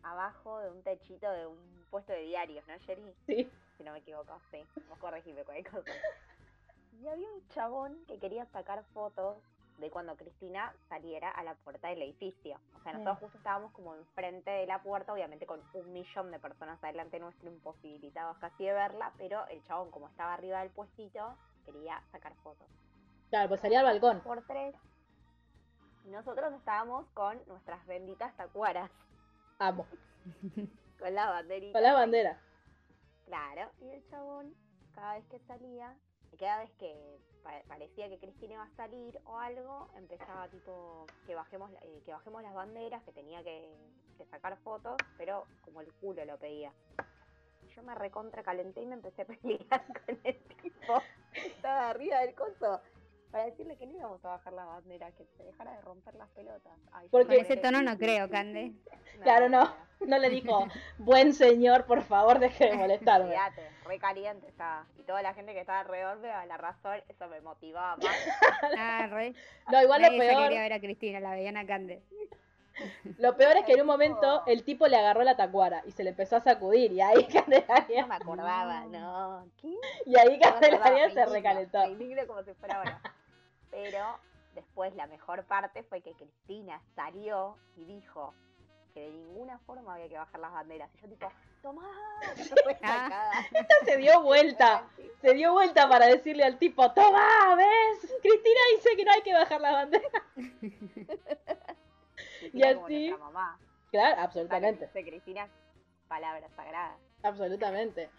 abajo de un techito de un puesto de diarios, ¿no, Sherry? Sí. Si no me equivoco, sí. Vos corregime cualquier cosa. Y había un chabón que quería sacar fotos de cuando Cristina saliera a la puerta del edificio. O sea, nosotros justo estábamos como enfrente de la puerta, obviamente con un millón de personas adelante nuestro, imposibilitados casi de verla, pero el chabón, como estaba arriba del puestito, quería sacar fotos. Claro, pues salía al balcón. Por tres. Y nosotros estábamos con nuestras benditas tacuaras, Amo. (laughs) con la banderita. Con la bandera. Claro, y el chabón, cada vez que salía, cada vez que pa- parecía que Cristina iba a salir o algo, empezaba tipo que bajemos eh, que bajemos las banderas, que tenía que, que sacar fotos, pero como el culo lo pedía. Yo me recontra calenté y me empecé a pelear (laughs) con el tipo estaba arriba del coso. Para decirle que no íbamos a bajar la bandera, que se dejara de romper las pelotas. Ay, Porque- ese tono no creo, Cande. (laughs) Claro, no. No le dijo, buen señor, por favor, deje de (laughs) molestarme. Olvídate, re caliente estaba. Y toda la gente que estaba alrededor me daba la razón, eso me motivaba más. (laughs) Ah, re. No, igual lo Nadie peor, quería ver a Cristina, la veían a Cande. lo peor es que en un momento el tipo le agarró la tacuara y se le empezó a sacudir y ahí No Candelaria, me acordaba, no. ¿Qué? y ahí No Candelaria se recalentó. Como si fuera ahora. Pero después la mejor parte fue que Cristina salió y dijo que de ninguna forma había que bajar las banderas. Y yo tipo, tomá, (laughs) Ah. sacada. Se dio vuelta, se dio vuelta para decirle al tipo, toma, ¿ves? Cristina dice que no hay que bajar la bandera. (laughs) Cristina como así- mamá. Claro, absolutamente. dice Cristina, palabras sagradas. Absolutamente.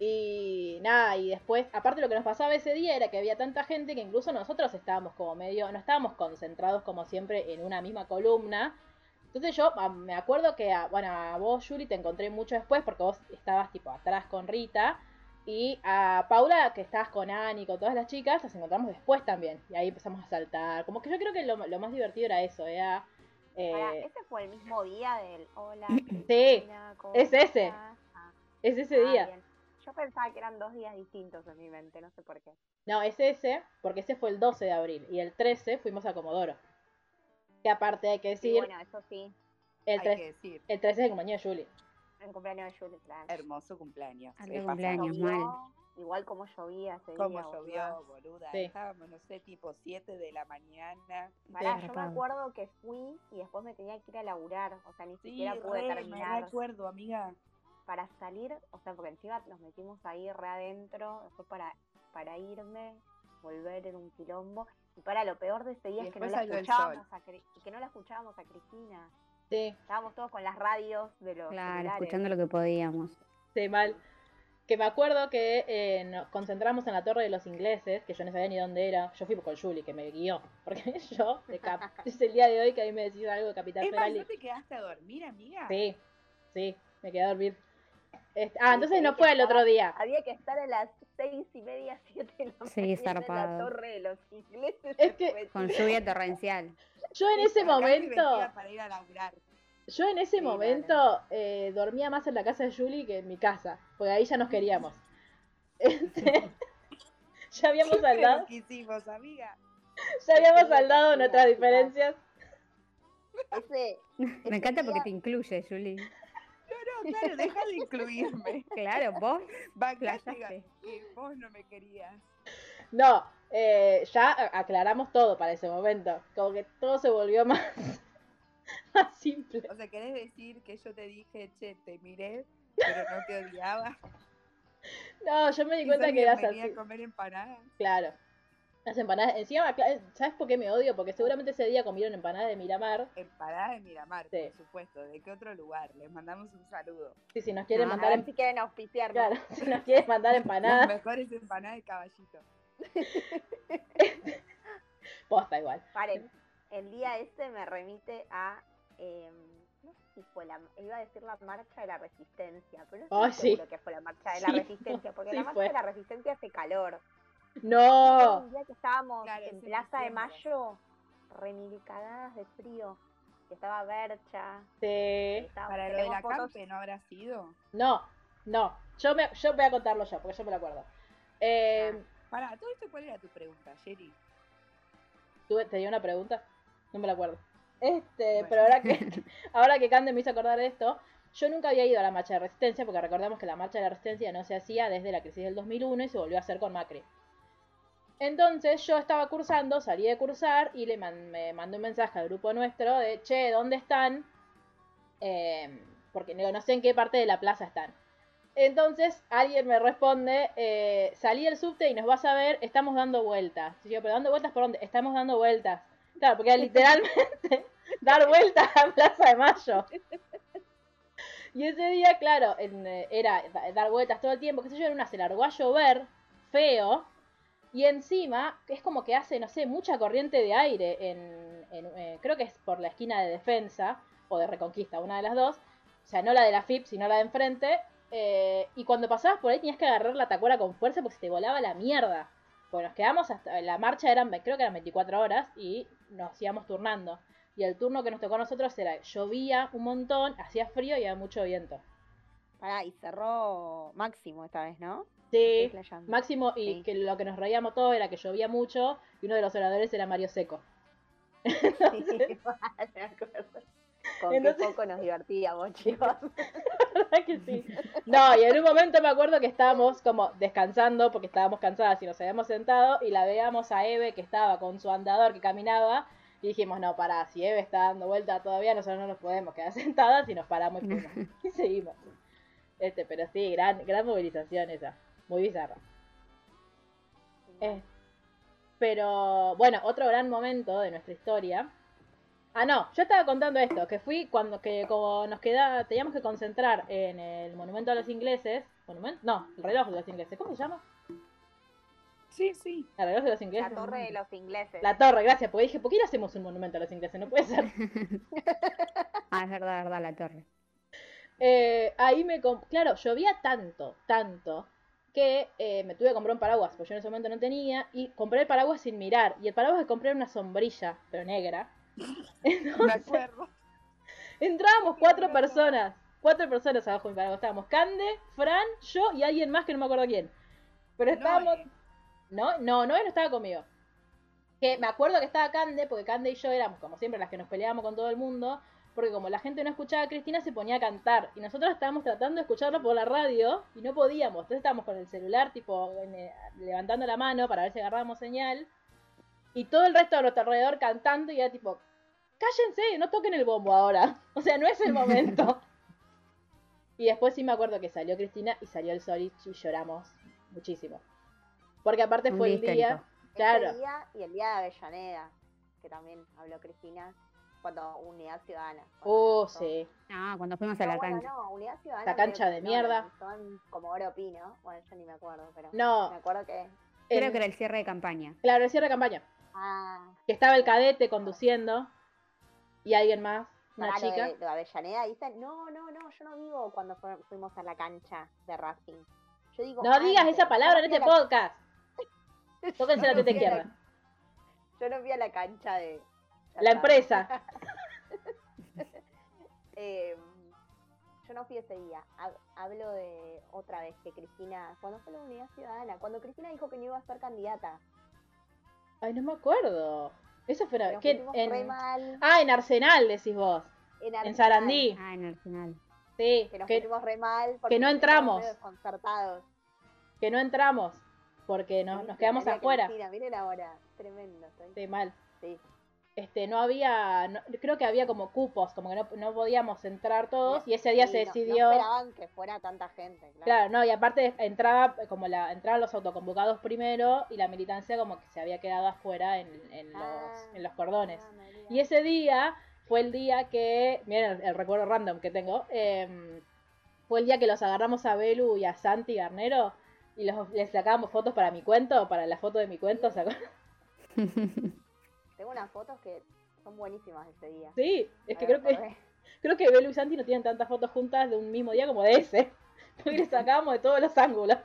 Y nada, y después, aparte lo que nos pasaba ese día era que había tanta gente que incluso nosotros estábamos como medio, no estábamos concentrados como siempre en una misma columna. Entonces yo me acuerdo que, a, bueno, a vos, Yuri, te encontré mucho después porque vos estabas tipo atrás con Rita. Y a Paula, que estabas con Ani, con todas las chicas, las encontramos después también. Y ahí empezamos a saltar. Como que yo creo que lo, lo más divertido era eso, era... eh, Pará, ese fue el mismo día del hola. (laughs) Sí, Cristina, ¿cómo es ese. estás?". Ah, es ese ah, día. bien. Yo pensaba que eran dos días distintos en mi mente, no sé por qué. No, es ese, porque ese fue el 12 de abril. Y el 13 fuimos a Comodoro. Que aparte hay que Sí, decir, bueno, eso sí, el, Hay 13 que decir, el 13 es el cumpleaños de Julie. el cumpleaños de Julie, claro. hermoso cumpleaños. Se cumpleaños. mal. Igual como llovía ese Como día. llovió, boluda. boluda. Sí. Estábamos, no sé, tipo 7 de la mañana. Pará, Sí. yo me acuerdo que fui y después me tenía que ir a laburar. O sea, ni Sí, siquiera pude re, me terminar. recuerdo, amiga. Para salir, o sea, porque encima nos metimos ahí re adentro. Después para, para irme, volver en un quilombo. Y para lo peor de ese día es que no la escuchábamos a que no la escuchábamos a Cristina. Sí, Estábamos todos con las radios de los Claro, celulares. escuchando lo que podíamos. sí, mal. Que me acuerdo que eh, nos concentramos en la Torre de los Ingleses, que yo no sabía ni dónde era. Yo fui con Julie, que me guió. (laughs) Porque yo, de cap (laughs) es el día de hoy que a mí me decís algo de Capital Es más, Federal. ¿no te quedaste a dormir, amiga? Sí, sí, me quedé a dormir. Este- ah, entonces no fue el otro día. Había que estar a las seis y media, siete de la Sí, mañana en la torre de los ingleses. Es que- Fue- Con lluvia torrencial. Yo en ese momento... para ir a laburar. Yo en ese Sí, momento eh, dormía más en la casa de Julie que en mi casa, porque ahí ya nos queríamos. (laughs) Este, (laughs) ya habíamos Siempre saldado, lo quisimos, amiga. ya habíamos saldado nuestras diferencias. Ese, (laughs) Me encanta porque te incluye, Julie. Claro, deja de incluirme. (laughs) Claro, vos. Playaste. que vos no me querías. No, eh, ya aclaramos todo para ese momento, como que todo se volvió más, (laughs) más simple. O sea, ¿querés decir que yo te dije, che, te miré, pero no te odiaba? (laughs) No, yo me di cuenta que eras así. a comer empanadas. Claro. Las empanadas, encima, cla- ¿sabes por qué me odio? Porque seguramente ese día comieron empanadas de Miramar. Empanadas de Miramar, Sí. por supuesto. ¿De qué otro lugar? Les mandamos un saludo. Sí, si nos quieren No, a mandar ver em- si quieren auspiciarnos. claro, (laughs) si nos quieren mandar Las empanadas, mejores empanadas de caballito. (laughs) posta igual. Paren, el día ese me remite a. em, no sé si fue la. Iba a decir la marcha de la resistencia, pero no Ay, estoy sí. que fue la marcha de Sí, la resistencia, porque sí la marcha fue. de la resistencia hace calor. No, Un día que estábamos Claro, en Plaza de. Mayo, remil cagadas de frío. Y estaba Bercha. Sí. estaba- Para lo de la fotos- campe no habrá sido. No, no. Yo, me, yo voy a contarlo yo, porque yo me lo acuerdo. Eh, Para, todo esto, ¿cuál era tu pregunta, Jerry? ¿Tuve, ¿Tenía una pregunta? No me la acuerdo. Este, Bueno. pero ahora que, (laughs) ahora que Cande me hizo acordar de esto, yo nunca había ido a la marcha de resistencia, porque recordemos que la marcha de la resistencia no se hacía desde la crisis del 2001 y se volvió a hacer con Macri. Entonces yo estaba cursando, salí de cursar y le me mandé un mensaje al grupo nuestro de, che, ¿dónde están? Eh, porque no sé en qué parte de la plaza están. Entonces alguien me responde, eh, salí del subte y nos vas a ver, estamos dando vueltas. Y pero dando vueltas por dónde? Estamos dando vueltas. Claro, porque era literalmente (laughs) dar vueltas a Plaza de Mayo. Y ese día, claro, en, eh, era da- dar vueltas todo el tiempo, qué sé yo, en una se largó a llover, feo, y encima es como que hace, no sé, mucha corriente de aire en, en, eh, creo que es por la esquina de defensa, o de reconquista, una de las dos, o sea, no la de la FIP, sino la de enfrente, eh, y cuando pasabas por ahí tenías que agarrar la tacuara con fuerza porque se te volaba la mierda. Pues nos quedamos hasta, la marcha eran, creo que eran 24 horas, y nos íbamos turnando. Y el turno que nos tocó a nosotros era, llovía un montón, hacía frío y había mucho viento. Pará, y cerró Máximo esta vez, ¿no? Sí, máximo, y Sí. que lo que nos reíamos todo era que llovía mucho, y uno de los oradores era Mario Seco. (laughs) Sí, (laughs) me (laughs) acuerdo. Con Entonces- qué poco nos divertíamos, chicos. ¿Verdad que sí? No, y en un momento me acuerdo que estábamos como descansando porque estábamos cansadas y nos habíamos sentado y la veíamos a Eve que estaba con su andador que caminaba y dijimos, no, pará, si Eve está dando vuelta todavía nosotros no nos podemos quedar sentadas y nos paramos y. Y seguimos. Este, pero sí, gran, gran movilización esa. Muy bizarra. Eh, pero bueno, otro gran momento de nuestra historia. Ah, no, yo estaba contando esto, que fui cuando que como nos queda, teníamos que concentrar en el monumento a los ingleses, monumento, no, el reloj de los ingleses, ¿cómo se llama? Sí, sí. El reloj de los La ingleses. torre de los ingleses. La torre, gracias, porque dije, ¿por qué no hacemos un monumento a los ingleses? No puede ser. (laughs) (laughs) Ah, es verdad, es verdad, la torre. Eh, ahí me... com- Claro, llovía tanto, tanto, que eh, me tuve que comprar un paraguas, porque yo en ese momento no tenía, y compré el paraguas sin mirar, y el paraguas que compré era una sombrilla, pero negra. (laughs) Me acuerdo. Entrábamos cuatro personas, cuatro personas abajo de mi paraguas. Estábamos Cande, Fran, yo y alguien más que no me acuerdo quién. Pero estábamos... Noé. No, no, Noé no estaba conmigo. Que me acuerdo que estaba Cande, porque Cande y yo éramos como siempre las que nos peleábamos con todo el mundo, porque como la gente no escuchaba a Cristina se ponía a cantar y nosotros estábamos tratando de escucharlo por la radio y no podíamos, entonces estábamos con el celular tipo en, eh, levantando la mano para ver si agarrábamos señal y todo el resto de nuestro alrededor cantando y era tipo, cállense, no toquen el bombo ahora, (laughs) o sea, no es el momento. (laughs) y después sí me acuerdo que salió Cristina y salió el sol y lloramos muchísimo. Porque aparte fue el claro. Día y el día de Avellaneda, que también habló Cristina, cuando Unidad Ciudadana. cuando Oh, sí. Ah, cuando fuimos a No, la bueno, cancha. no, Unidad Ciudadana. La cancha de no, mierda. la Son como oro pino. Bueno, yo ni me acuerdo, pero. No, Me acuerdo que. Creo que era el cierre de campaña. claro, el cierre de campaña. Ah. Que estaba el cadete conduciendo y alguien más, una pará, lo chica. de, lo de Avellaneda. No, no, no, yo no digo cuando fuimos a la cancha de Racing. Yo digo. No digas esa palabra en no este la- podcast. (laughs) Tóquense la Yo no teta fui a la- izquierda. (laughs) Yo no fui a la cancha de. La empresa. (laughs) Eh, yo no fui ese día. Hab- Hablo de otra vez que Cristina, cuando fue la Unidad Ciudadana, cuando Cristina dijo que no iba a ser candidata. Ay, no me acuerdo. Eso fue Nos ¿qué? en... mal. Ah, en Arsenal decís vos. En, En Arsenal, Sarandí. Ah, en Arsenal. Sí, Que nos que, re mal. porque no entramos. desconcertados. que no entramos porque no- nos Viste, quedamos afuera. Cristina, miren ahora. Tremendo. estoy- Sí, mal. Sí. Este, no había, no- creo que había como cupos, como que no, no podíamos entrar todos y ese día Sí, se no- No, decidió. esperaban que fuera tanta gente. Claro. Claro, no, y aparte entraba como la entraban los autoconvocados primero y la militancia como que se había quedado afuera en, en los, Ah, en los cordones. ah. Y ese día fue el día que, miren el, el recuerdo random que tengo, em, fue el día que los agarramos a Belu y a Santi Garnero y los, les sacábamos fotos para mi cuento, para la foto de mi cuento, ¿se acuerdan? (laughs) Tengo unas fotos que son buenísimas de ese día. Sí, es que creo que, (laughs) creo que Belu y Santi no tienen tantas fotos juntas de un mismo día como de ese, (laughs) porque les sacábamos de todos los ángulos.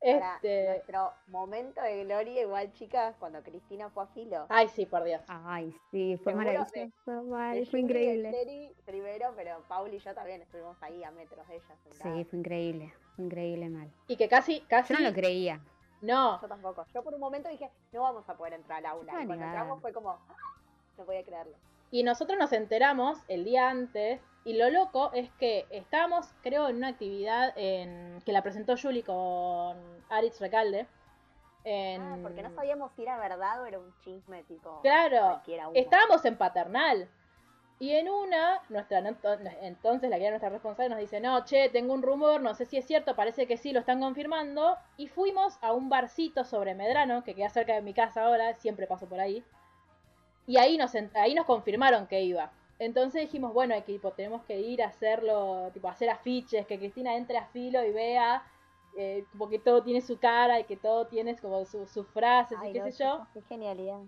Para Este. nuestro momento de gloria, igual, chicas, cuando Cristina fue a Filo. Ay, sí, por Dios. Ay, sí, fue Seguro maravilloso. de- mal, De fue increíble. Cheri primero, pero Paul y yo también estuvimos ahí a metros de ella. sentadas. Sí, fue increíble. Fue increíble mal. Y que casi, casi. Yo no lo creía. No, Yo tampoco. Yo por un momento dije, no vamos a poder entrar al aula. Y cuando entramos fue como, ¡ah! no podía creerlo. Y nosotros nos enteramos el día antes. Y lo loco es que estábamos, creo, en una actividad en, que la presentó Julie con Aritz Recalde. En... Ah, porque no sabíamos si era verdad o era un chisme tipo. Claro, estábamos en paternal. Y en una, nuestra ento- entonces la que era nuestra responsable nos dice, no, che, tengo un rumor, no sé si es cierto, parece que sí, lo están confirmando. Y fuimos a un barcito sobre Medrano, que queda cerca de mi casa ahora, siempre paso por ahí. Y ahí nos, ahí nos confirmaron que iba. Entonces dijimos, bueno, equipo, tenemos que ir a hacerlo, tipo, hacer afiches, que Cristina entre a filo y vea, eh, como que todo tiene su cara y que todo tiene como su- sus frases Ay, y qué no, sé yo. Qué genialidad.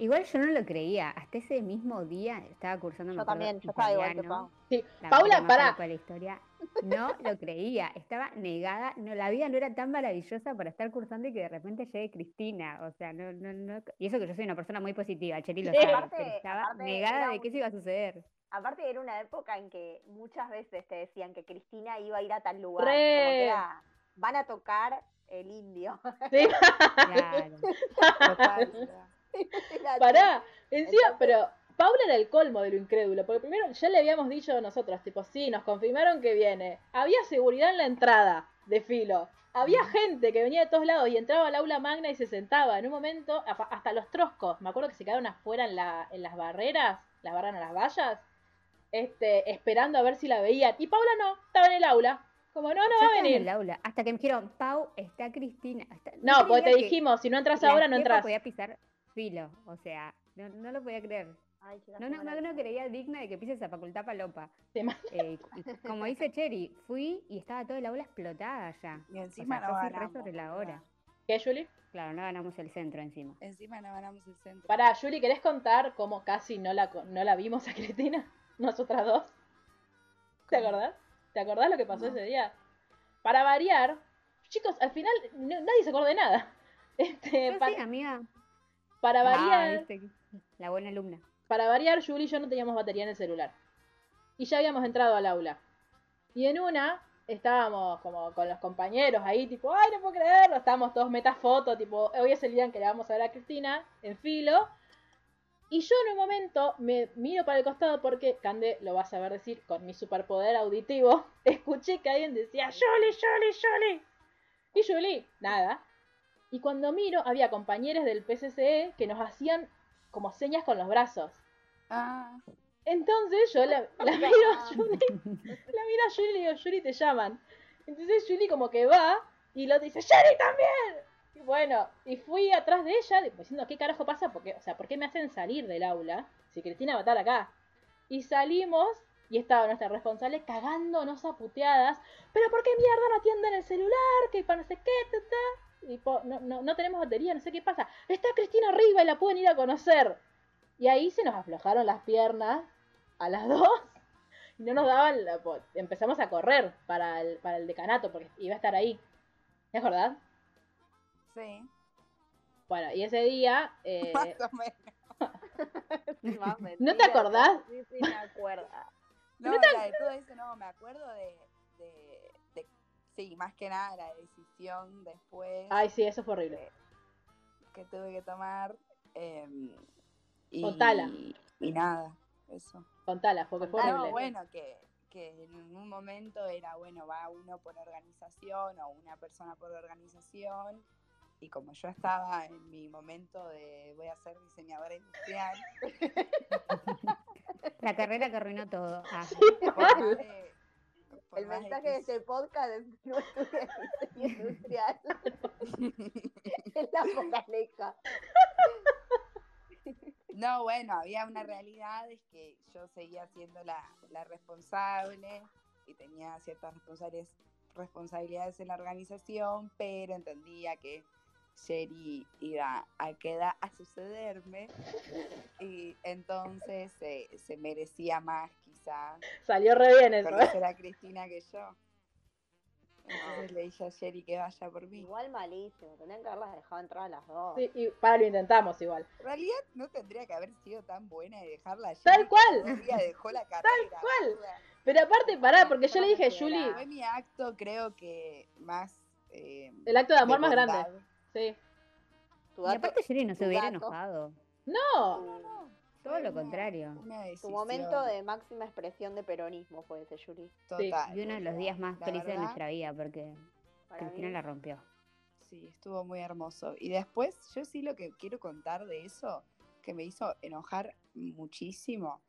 Igual yo no lo creía. Hasta ese mismo día estaba cursando Yo también, yo estaba igual que Pau. Sí. la Paula, pará. la historia. No lo creía. Estaba negada. No, la vida no era tan maravillosa para estar cursando y que de repente llegue Cristina. O sea, no, no, no. Y eso que yo soy una persona muy positiva, Cheri lo Sí. sabe, Aparte- pero estaba aparte negada era de un- que eso iba a suceder. Aparte era una época en que muchas veces te decían que Cristina iba a ir a tal lugar. Re. Como que era, van a tocar el indio. Sí. (laughs) Claro. Total, (laughs) (laughs) Pará, encima, pero Paula era el colmo de lo incrédulo, porque primero ya le habíamos dicho nosotros, tipo, sí, nos confirmaron que viene. Había seguridad en la entrada de filo. Había gente que venía de todos lados y entraba al aula magna y se sentaba. En un momento, hasta los troscos, me acuerdo que se quedaron afuera en, la, en las barreras, las barras en las vallas, este, esperando a ver si la veían. Y Paula no, estaba en el aula. Como, no, no va a estaba en venir. el aula. Hasta que me dijeron, Pau, está Cristina. No, porque te dijimos, si no entras ahora, no entras. podía pisar filo. O sea, no, no lo podía creer. Ay, No, qué no, no, no creía digna de que pise esa facultad palopa. Eh, como dice Cherry, fui y estaba toda el aula explotada ya. Y encima sea, no ganamos. sobre la hora. ¿Qué, Julie? Claro, no ganamos el centro encima. Encima no ganamos el centro. Pará, Julie, ¿querés contar cómo casi no la, no la vimos a Cristina? (laughs) Nosotras dos. ¿Te ¿Cómo? acordás? ¿Te acordás lo que pasó No. ese día? Para variar, chicos, al final no- nadie se acordó de nada. (laughs) Este, Yo sí, amiga. Para Ah, variar, viste, la buena alumna. para variar, Julie y yo no teníamos batería en el celular. Y ya habíamos entrado al aula. Y en una estábamos como con los compañeros ahí, tipo, ay, no puedo creerlo. Estábamos todos metafoto, tipo, hoy es el día en que le vamos a ver a Cristina, en filo. Y yo en un momento me miro para el costado porque, Cande, lo vas a ver decir, con mi superpoder auditivo, (laughs) escuché que alguien decía, Julie, Julie, Julie. Y Julie, nada. Y cuando miro, había compañeros del PCCE que nos hacían como señas con los brazos. Ah, Entonces yo la, (laughs) la miro a Julie, la miro a Julie y le digo, Julie, te llaman. Entonces Julie como que va y lo dice, Julie también. Y bueno, y fui atrás de ella diciendo, ¿qué carajo pasa? Porque, o sea, ¿por qué me hacen salir del aula si Cristina va a estar acá? Y salimos y estaba nuestra responsable cagándonos a puteadas. Pero ¿por qué mierda no atienden el celular? Que para no sé qué, ta, ta. Y po- no, no, no tenemos batería, no sé qué pasa. Está Cristina arriba y la pueden ir a conocer. Y ahí se nos aflojaron las piernas a las (laughs) dos. Y no nos daban. la- po- empezamos a correr para el, para el decanato porque iba a estar ahí. ¿Te acordás? sí. Bueno, y ese día. eh, (laughs) Más o menos. (laughs) Más ¿No te acordás? Sí, sí, me acuerdo. No, la de todo eso no, me acuerdo de- sí, más que nada la decisión después Ay, sí, eso fue horrible. que tuve que tomar. em, y, Contala. y nada, eso. Contala, porque fue Contala, No, horrible. bueno, que, que en un momento era, bueno, va uno por organización o una persona por organización. Y como yo estaba en mi momento de voy a ser diseñadora industrial, (laughs) La carrera que arruinó todo. Ah, (laughs) El mensaje de este podcast es no estudies diseño industrial. es la moraleja. No, bueno, había una realidad, es que yo seguía siendo la, la responsable y tenía ciertas responsabilidades, responsabilidades en la organización, pero entendía que Sherry iba a quedar a sucederme y entonces eh, se merecía más Salió re bien eso. ¿eh? conocer a Cristina que yo. Entonces le dije a Sherry que vaya por mí. Igual malísimo, tendrían que haberlas dejado entrar a las dos. Sí, y para lo intentamos igual. En realidad no tendría que haber sido tan buena y dejarla a Tal Sherry, cual. todavía dejó la (laughs) carrera. cual. Pero aparte, pará, porque yo le dije Julie, Fue mi acto, creo que más. eh, el acto de amor de más grande. Sí. Tu Y aparte Yuri no se hubiera enojado. No, tu- Todo lo una- contrario. una Tu momento de máxima expresión de peronismo fue ese, Yuri. total. Y uno de los días más felices de nuestra vida, porque Cristina mí. la rompió. Sí, estuvo muy hermoso. Y después, yo sí lo que quiero contar de eso, que me hizo enojar muchísimo,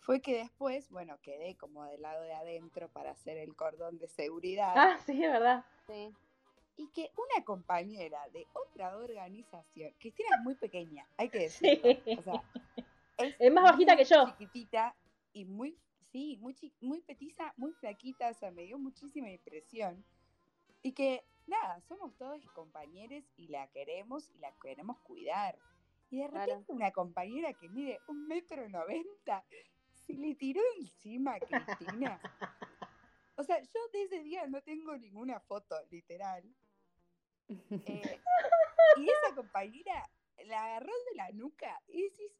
fue que después, bueno, quedé como del lado de adentro para hacer el cordón de seguridad. ah, sí, es verdad. Sí. Y que una compañera de otra organización, Cristina es muy pequeña, hay que decirlo. Sí. O sea, es, Es más bajita que yo. Chiquitita y muy, sí, muy, muy petiza, muy flaquita, o sea, me dio muchísima impresión. Y que, nada, somos todos compañeros y la queremos y la queremos cuidar. Y de Claro. repente una compañera que mide un metro noventa se le tiró encima a Cristina. O sea, yo de ese día no tengo ninguna foto, literal. (laughs) Eh, y esa compañera la agarró de la nuca y decís,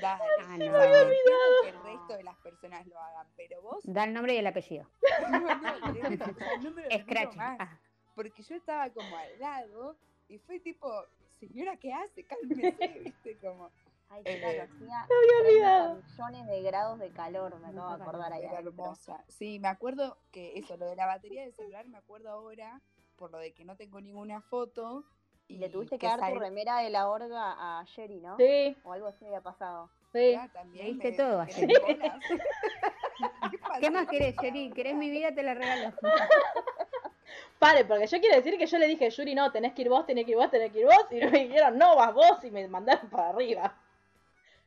dale, Ah, o no. entiendo que el resto de las personas lo hagan, pero vos, Da el nombre y el apellido. (laughs) no, no, no Scratch. más, Ah, porque yo estaba como al lado y fue tipo, señora, ¿qué hace? Cálmese, (laughs) viste, como, Ay, Eh, hacía Me había 30 olvidado. millones de grados de calor, me acabo de acordar ahí. hermosa. Sí, me acuerdo que eso, lo de la batería del celular, me acuerdo ahora, por lo de que no tengo ninguna foto. Y le tuviste que dar sal- tu remera de la orga a Sherry, ¿no? Sí, O algo así había pasado. sí. Ah, también Le diste me- todo, Sherry. bolas. (laughs) ¿Qué más querés, Yuri? ¿Querés mi vida? Te la regalo. (laughs) Pare, porque yo quiero decir que yo le dije, Yuri, no, tenés que ir vos, tenés que ir vos, tenés que ir vos. Y (laughs) me dijeron, no, vas vos. Y me mandaron para arriba.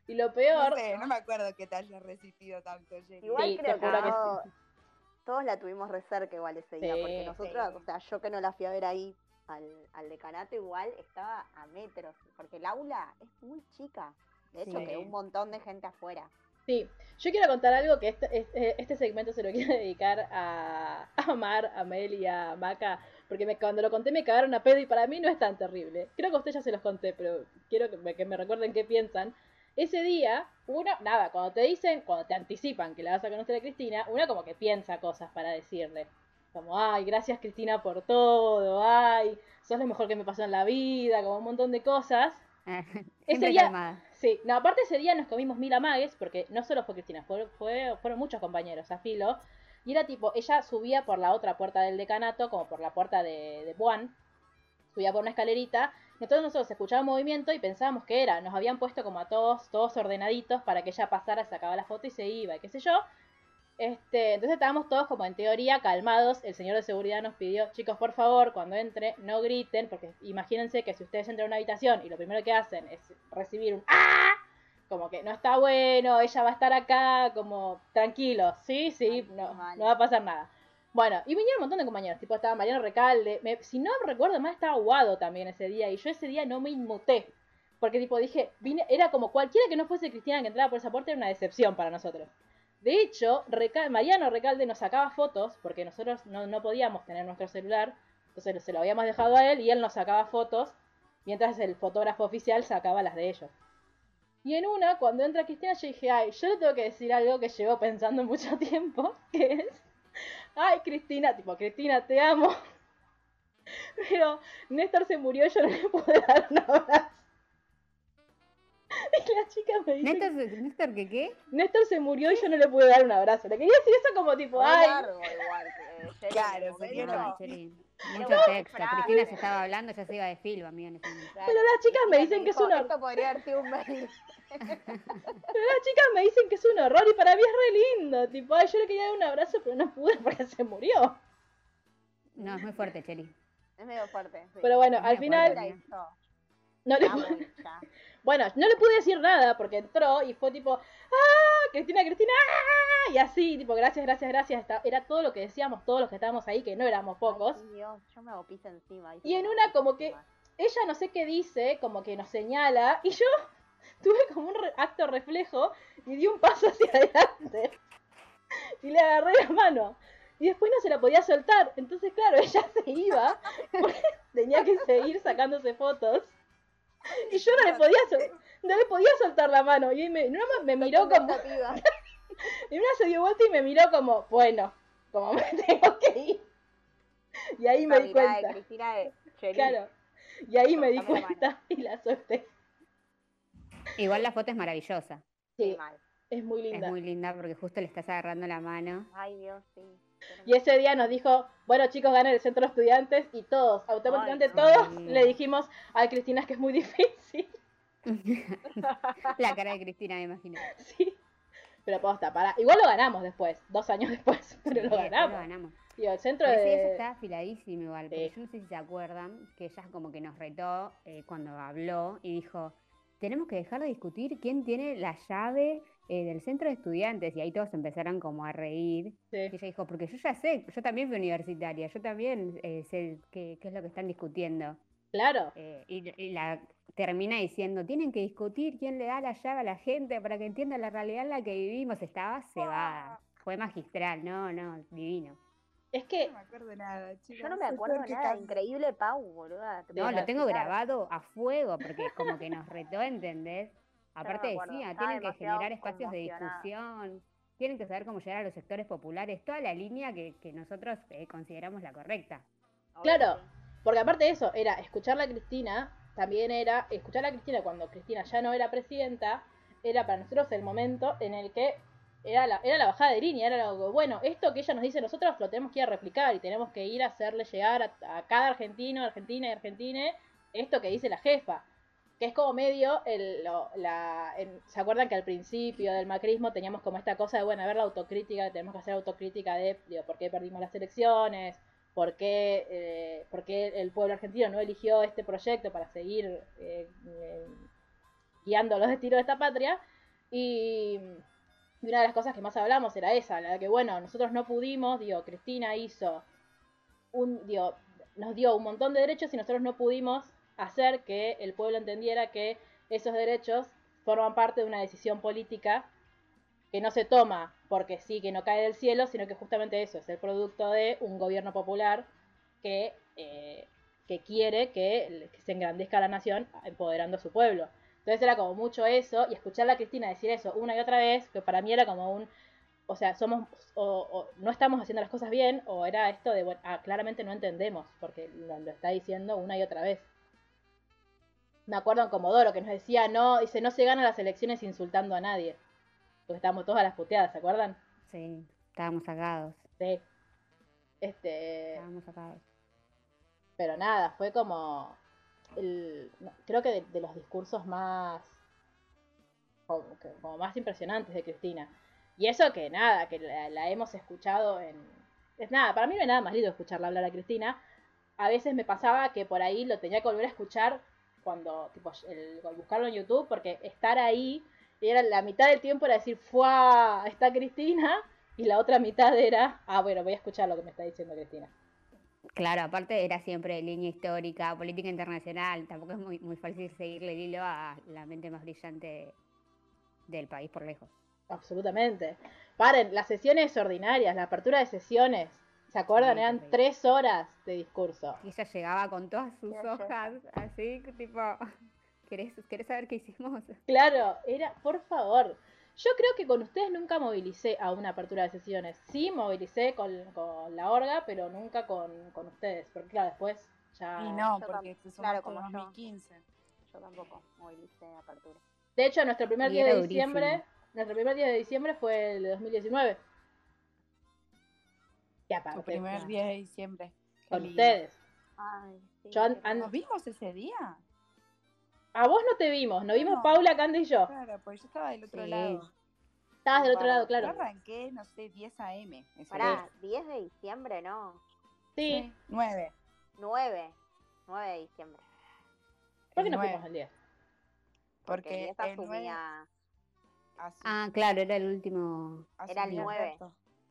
Y lo peor, No sé, no me acuerdo que te haya resistido tanto, Jenny. Igual Sí, te creo que, juro que todo- todos la tuvimos re cerca igual ese día, Sí, porque nosotros, sí. o sea, yo que no la fui a ver ahí al, al decanato igual estaba a metros, porque el aula es muy chica. De hecho, Sí. quedó un montón de gente afuera. sí. Yo quiero contar algo que este, este, este segmento se lo (laughs) quiero dedicar a, a Mar, a Mel y a Maca. Porque me- cuando lo conté me cagaron a pedo y para mí no es tan terrible. Creo que a ustedes ya se los conté, pero quiero que me, que me recuerden qué piensan. Ese día, uno, nada, cuando te dicen, cuando te anticipan que la vas a conocer a Cristina, una como que piensa cosas para decirle. Como, ay, gracias Cristina por todo, ay, sos lo mejor que me pasó en la vida, como un montón de cosas. (laughs) Siempre día- calmada. Sí, no, aparte ese día nos comimos mil amagues, porque no solo fue Cristina, fue, fue- fueron muchos compañeros a filo. Y era tipo, ella subía por la otra puerta del decanato, como por la puerta de, de Buan, subía por una escalerita. Nosotros nosotros escuchábamos movimiento y pensábamos que era. Nos habían puesto como a todos, todos ordenaditos para que ella pasara, sacaba la foto y se iba, y qué sé yo. Este, entonces estábamos todos como en teoría calmados. El señor de seguridad nos pidió, chicos, por favor, cuando entre, no griten, porque imagínense que si ustedes entran a una habitación y lo primero que hacen es recibir un ¡ah! Como que no está bueno, ella va a estar acá, como tranquilos, sí, sí, no, no va a pasar nada. Bueno, y vinieron un montón de compañeros, tipo estaba Mariano Recalde, me- si no recuerdo mal estaba Guado también ese día, y yo ese día no me inmuté, porque tipo dije, vine, era como cualquiera que no fuese Cristina que entraba por esa puerta era una decepción para nosotros. De hecho, Mariano Recalde nos sacaba fotos, porque nosotros no, no podíamos tener nuestro celular, entonces se lo habíamos dejado a él y él nos sacaba fotos, mientras el fotógrafo oficial sacaba las de ellos. Y en una, cuando entra Cristina, yo dije, ay, yo le tengo que decir algo que llevo pensando mucho (laughs) tiempo, que es, ay, Cristina, tipo, Cristina, te amo. (laughs) Pero Néstor se murió y yo no le pude (laughs) dar un abrazo. La chica me dice, ¿Néstor, Néstor qué qué? Néstor se murió y yo no le pude dar un abrazo. Le quería decir eso como tipo, Re ay, largo igual. (laughs) que Sherry Claro, momento. no. No, Mucho texto. frase. Cristina se estaba hablando, ya se iba de filo, amiga. en ese. Pero las chicas me dicen que es un hor- Esto podría haber sido un mail. (laughs) pero las chicas me dicen que es un horror y para mí es re lindo. Tipo, ay, yo le quería dar un abrazo, pero no pude porque se murió. No, es muy fuerte, Cheli. Es medio fuerte. sí. Pero bueno, Es al muy final, eso. no le Ya pude- voy, ya. Bueno, no le pude decir nada porque entró y fue tipo, ¡ah! Cristina, Cristina, ¡ah! Y así, tipo, gracias, gracias, gracias. Era todo lo que decíamos todos los que estábamos ahí, que no éramos pocos. Ay, Dios, yo me hago pis encima. Y en una como que ella no sé qué dice, como que nos señala, y yo (laughs) tuve como un re- acto reflejo y di un paso hacia adelante. (laughs) Y le agarré la mano. y después no se la podía soltar. Entonces, claro, (laughs) ella se iba, porque tenía que seguir sacándose fotos. (laughs) Y yo no le podía, sol- no le podía soltar la mano. Y me, no, me miró como, (laughs) y una se dio vuelta y me miró como, bueno, como me (laughs) tengo que ir. Y ahí me di cuenta. Claro. Y ahí me di cuenta y la solté. Igual la foto es maravillosa. Sí, Sí, mal. es muy linda. Es muy linda porque justo le estás agarrando la mano. Ay, Dios, sí. Y ese día nos dijo, bueno chicos, ganan el centro de estudiantes y todos, automáticamente Ay, todos Sí. le dijimos, ay Cristina, es que es muy (laughs) difícil. (laughs) la cara de Cristina, me imagino. Sí. Pero posta, para. Igual lo ganamos después, dos años después, (laughs) pero Sí, lo ganamos. Lo ganamos. Digo, el centro Pero de... ella estaba afiladísima igual, porque Sí. yo no sé si se acuerdan que ella como que nos retó eh, cuando habló y dijo, tenemos que dejar de discutir quién tiene la llave eh, del centro de estudiantes. Y ahí todos empezaron como a reír. Sí. Y ella dijo, porque yo ya sé, yo también fui universitaria, yo también eh, sé qué, qué es lo que están discutiendo. Claro, Eh, y, y la termina diciendo, tienen que discutir quién le da la llave a la gente para que entienda la realidad en la que vivimos. Estaba cebada. Fue magistral, no, no, divino. es que No me acuerdo nada, chicos. Yo no me acuerdo que nada. Increíble Pau, boluda. No, lo tengo grabado a fuego porque como que nos retó, ¿entendés? Aparte acuerdo, decía, estaba tienen que generar espacios de discusión, tienen que saber cómo llegar a los sectores populares, toda la línea que, que nosotros eh, consideramos la correcta. Claro. que sí. Porque aparte de eso, era escucharla a Cristina, también era escucharla a Cristina cuando Cristina ya no era presidenta, era para nosotros el momento en el que era la, era la bajada de línea, era algo, bueno, esto que ella nos dice nosotros lo tenemos que ir a replicar y tenemos que ir a hacerle llegar a, a cada argentino, argentina y argentine esto que dice la jefa. Que es como medio, el, lo- la, en- ¿se acuerdan que al principio del macrismo teníamos como esta cosa de, bueno, a ver la autocrítica, tenemos que hacer autocrítica de, digo, por qué perdimos las elecciones, por qué, eh, el pueblo argentino no eligió este proyecto para seguir eh, eh, guiando los destinos de esta patria. Y, y una de las cosas que más hablamos era esa, la de que, bueno, nosotros no pudimos, digo, Cristina hizo un, digo, nos dio un montón de derechos y nosotros no pudimos hacer que el pueblo entendiera que esos derechos forman parte de una decisión política que no se toma porque sí, que no cae del cielo, sino que justamente eso es el producto de un gobierno popular que, eh, que quiere que, se engrandezca la nación empoderando a su pueblo. Entonces era como mucho eso, y escuchar a Cristina decir eso una y otra vez, que para mí era como un, o sea, somos, o, no estamos haciendo las cosas bien, o era esto de, bueno, ah, claramente no entendemos, porque lo está diciendo una y otra vez. Me acuerdo en Comodoro que nos decía, no, dice, no se ganan las elecciones insultando a nadie. Porque estábamos todas a las puteadas, ¿se acuerdan? Sí, estábamos sacados, Sí. Este, estábamos sacados. pero nada, fue como, el, creo que de, de los discursos más, como, más impresionantes de Cristina. Y eso que nada, que la, la hemos escuchado en... Es nada, para mí no hay nada más lindo escucharla hablar a Cristina. A veces me pasaba que por ahí lo tenía que volver a escuchar cuando, tipo, el, buscarlo en YouTube, porque estar ahí, era la mitad del tiempo era decir, ¡fuá! Está Cristina, y la otra mitad era, ah, bueno, voy a escuchar lo que me está diciendo Cristina. Claro, aparte era siempre línea histórica, política internacional, tampoco es muy, muy fácil seguirle el hilo a la mente más brillante del país por lejos. Absolutamente. Paren, las sesiones ordinarias, la apertura de sesiones, ¿se acuerdan? Eran tres horas de discurso. Y ella llegaba con todas sus hojas, así, tipo, (laughs) ¿querés, ¿querés saber qué hicimos? (laughs) Claro, era, por favor. Yo creo que con ustedes nunca movilicé a una apertura de sesiones. Sí, movilicé con, con la orga, pero nunca con, con ustedes. Porque claro, después ya... Y no, Yo porque tam- te claro, como yo. 2015. Yo tampoco movilicé apertura. De hecho, nuestro primer Y día de diciembre, nuestro primer día de diciembre fue el de 2019. Y Tu aparte, primer no, 10 de diciembre. Con lindo. ustedes. Ay, sí. Yo an- qué an- ¿Nos vimos ese día? A vos no te vimos, nos vimos No. Paula, Cande y yo. Claro, porque yo estaba del otro Sí. lado. Estabas del otro lado, claro. Yo arranqué, no sé, 10 a.m. Pará, día. 10 de diciembre, no. Sí. 9. 9. 9 de diciembre. ¿Por qué no fuimos el 10? Porque, Porque el 9 asumía. Ah, claro, era el último. era el asumía nueve.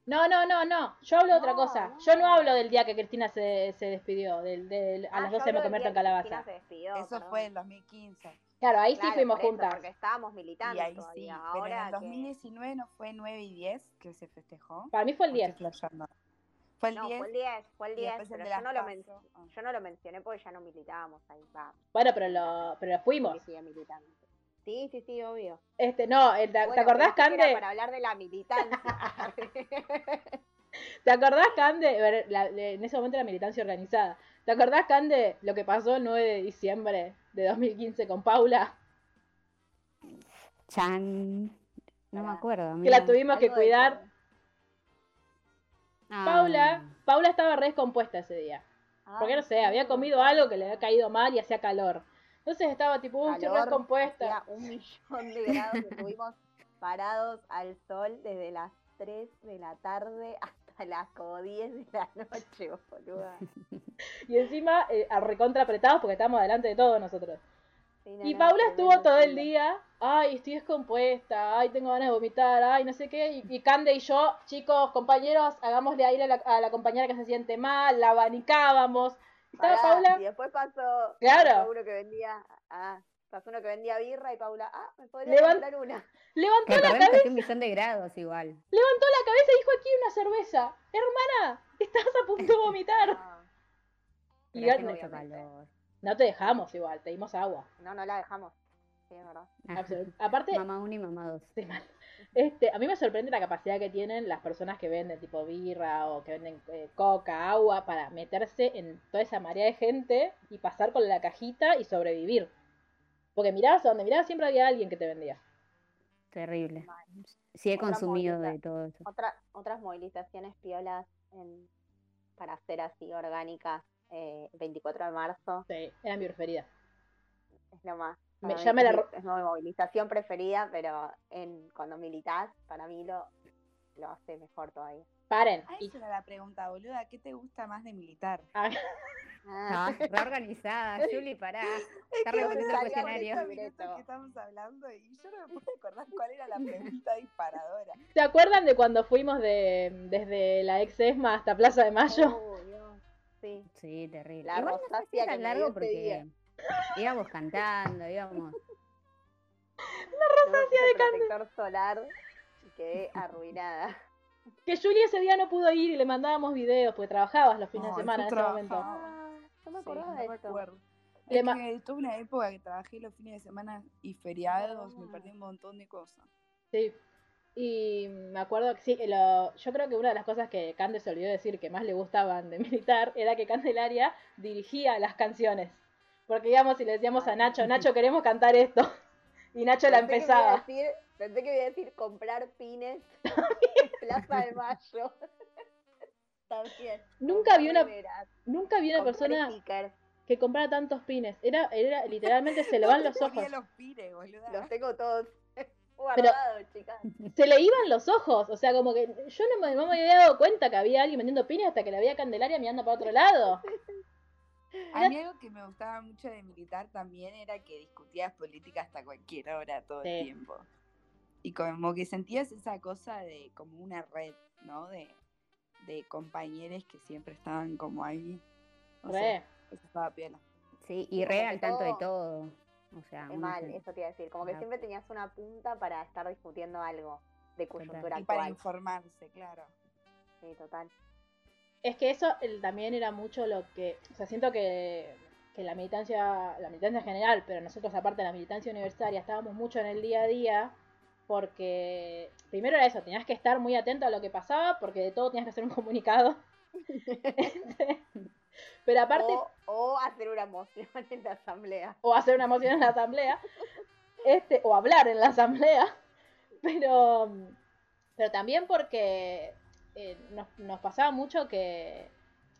No, no, no, no. Yo hablo de otra No, cosa. Yo no no. hablo del día que Cristina se, se despidió. Del, del- a Ah, las yo 12 me convierto en que calabaza. Cristina se despidió, Eso perdón. fue en 2015. Claro, ahí sí Claro, fuimos por eso, juntas. Porque estábamos militando Y ahí sí. todavía. Pero en Ahora el que- 2019 no fue 9 y 10 que se festejó. Para mí fue el ¿O 10. estoy flasheando? Fue el No, 10. fue el 10, fue el y 10, después el pero de yo no, lo men- yo no lo mencioné porque ya no militábamos ahí. Va, Bueno, pero lo, pero lo fuimos. sí, militando. Sí, sí, sí, obvio. Este, no, eh, ¿te, acordás, Cande? Para hablar de la militancia. (laughs) ¿Te acordás, Cande? La- en ese momento la militancia organizada. ¿Te acordás, Cande, lo que pasó el 9 de diciembre de 2015 con Paula? Chan. No me acuerdo. Que la tuvimos que cuidar. Ah, Paula, Paula estaba re descompuesta ese día. Porque no sé, había comido algo que le había caído mal y hacía calor. Entonces estaba tipo, uy, estoy un millón de grados estuvimos (laughs) parados al sol desde las 3 de la tarde hasta las como 10 de la noche, boluda. Y encima, eh, a recontra apretados porque estábamos delante de todos nosotros. Sí, no, Y no, Paula estuvo todo el día, ay, estoy descompuesta, ay, tengo ganas de vomitar, ay, no sé qué. Y, y Cande y yo, chicos, compañeros, hagámosle aire a la, a la compañera que se siente mal, la abanicábamos. Y Estaba Pará, Paula, Y después pasó, Claro. pasó uno que vendía, ah, pasó uno que vendía birra y Paula, ah, me podría Levan- comprar una. levantó la cabeza, hacía un millón de grados igual. levantó la cabeza y dijo, aquí una cerveza. Hermana, estás a punto de vomitar. (laughs) Ah, Y no te dejamos igual, te dimos agua. no, no la dejamos. Sí, es verdad. Absolut- Aparte, Mamá uno y mamá dos. Sí, (laughs) mal. Este, a mí me sorprende la capacidad que tienen las personas que venden tipo birra o que venden eh, coca, agua, para meterse en toda esa marea de gente y pasar con la cajita y sobrevivir. Porque mirabas a donde mirabas siempre había alguien que te vendía. Terrible. Sí he Otra consumido de todo eso. Otra, otras movilizaciones piolas en- para hacer así orgánicas, eh, 24 de marzo, Sí, era mi preferida. es lo más. Me- mí ya me la es, mi- movilización preferida, pero en, cuando militás, para mí lo, lo hace mejor todavía. Paren. Ah, Y- esa era la pregunta, boluda. ¿Qué te gusta más de militar? ah, (laughs) Ah, Ah, reorganizada, (laughs) Juli, pará. Está repitiendo el cuestionario. 40 Libreto. minutos que estamos hablando y yo no me puedo acordar cuál era la pregunta disparadora. ¿Se acuerdan de cuando fuimos de, desde la ex ESMA hasta Plaza de Mayo? oh, Dios, Sí. Sí, terrible. La Igual no que tan largo porque día. Íbamos cantando, íbamos. No me puse protector solar y quedé arruinada. Que Julie ese día no pudo ir y le mandábamos videos porque trabajabas los fines de semana en ese momento. Ah, no me Sí, acordaba no de me esto. Es que tuve una época que trabajé los fines de semana y feriados, me perdí un montón de cosas. Sí. Y me acuerdo que sí, lo- yo creo que una de las cosas que Cande se olvidó decir que más le gustaban de (laughs) militar era que Candelaria dirigía las canciones. Porque íbamos y le decíamos a Nacho, Nacho queremos cantar esto. (laughs) Y Nacho la que empezaba. decir- pensé que iba a decir comprar pines (laughs) en Plaza de Mayo. (laughs) También. Nunca vi una, nunca vi una persona stickers. que comprara tantos pines. Era, era literalmente se le van los ojos. los. Los tengo todos guardados, chicas. Se le iban los ojos. O sea, como que yo no me, no me había dado cuenta que había alguien vendiendo pines hasta que la vi a Candelaria mirando para otro lado. A mí (laughs) algo que me gustaba mucho de militar también era que discutías política hasta cualquier hora, todo Sí. el tiempo. Y como que sentías esa cosa de como una red, ¿no? De, de compañeros que siempre estaban como ahí. Sé, Re. eso estaba piola. Sí, y Como re al tanto de todo-. O sea, Es mal, eso te iba a decir. Como que Ah. siempre tenías una punta para estar discutiendo algo de coyuntura Y para informarse, claro. Sí, total. Es que eso el- también era mucho lo que, o sea, siento que, que la militancia, la militancia en general, pero nosotros aparte de la militancia universitaria, estábamos mucho en el día a día, porque primero era eso, tenías que estar muy atento a lo que pasaba, porque de todo tenías que hacer un (laughs) comunicado. Pero aparte, O, o hacer una moción en la asamblea. o hacer una moción en la asamblea, este, o hablar en la asamblea, pero, pero también porque eh, nos, nos pasaba mucho que,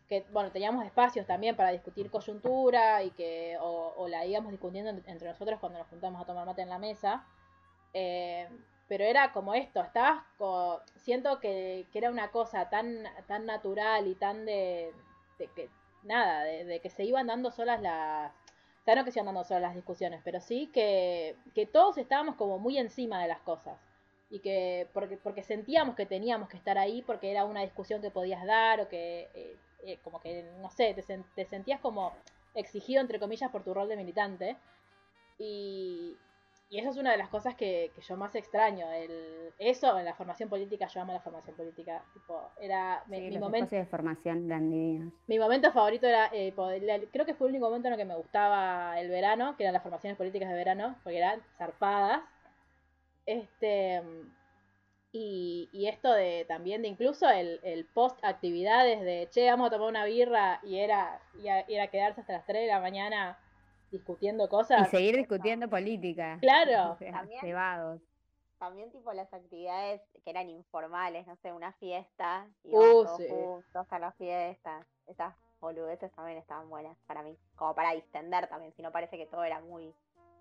que, bueno, teníamos espacios también para discutir coyuntura y que, o, o la íbamos discutiendo en- entre nosotros cuando nos juntamos a tomar mate en la mesa, eh, pero era como esto, estabas, siento que, era una cosa tan, tan natural y tan de, que, nada, de, de que se iban dando solas las, o que se iban dando solas las discusiones, pero sí que, que todos estábamos como muy encima de las cosas. Y que porque, porque sentíamos que teníamos que estar ahí porque era una discusión que podías dar o que eh, eh, como que, no sé, te, sen- te sentías como exigido entre comillas por tu rol de militante. Y, y eso es una de las cosas que, que yo más extraño. El, eso en la formación política, yo amo la formación política. Tipo, era Sí, mi momento, de formación eran divinos. mi momento favorito era, eh, poder- creo que fue el único momento en el que me gustaba el verano, que eran las formaciones políticas de verano, porque eran zarpadas. Este, y, y esto de también de incluso el, el post actividades de, che, vamos a tomar una birra y era, y a- y era quedarse hasta las 3 de la mañana discutiendo Y cosas. seguir discutiendo política. Claro. O (laughs) sea, También. cebados. También tipo las actividades que eran informales, no sé, una fiesta, y Uh, todos sí. juntos a la fiesta. Esas boludeces también estaban buenas para mí, como para distender también, si no parece que todo era muy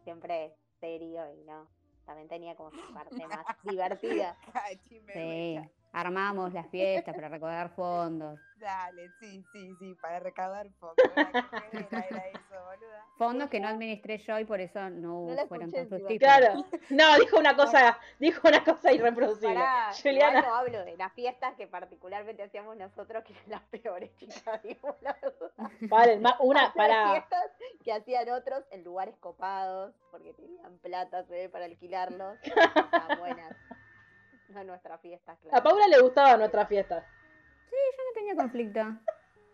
siempre serio y no, también tenía como su (gasps) parte más divertida. Sí. Armamos las fiestas para recaudar fondos. (laughs) Dale, sí, sí, sí, para recaudar fondos. Era, era, era eso, boluda. Fondos que no administré yo y por eso no, No fueron fructíferos. Claro. No, dijo una cosa, dijo una cosa irreproducible. Pará, Juliana. no hablo de las fiestas que particularmente hacíamos nosotros, que eran las peores, chicas, (laughs) la verdad. Vale, una Las para. fiestas que hacían otros en lugares copados, porque tenían plata, se ve, para alquilarlos. Estaban buenas. No nuestras fiestas, A claro. Paula le gustaba nuestra fiesta. Yo no tenía conflicto.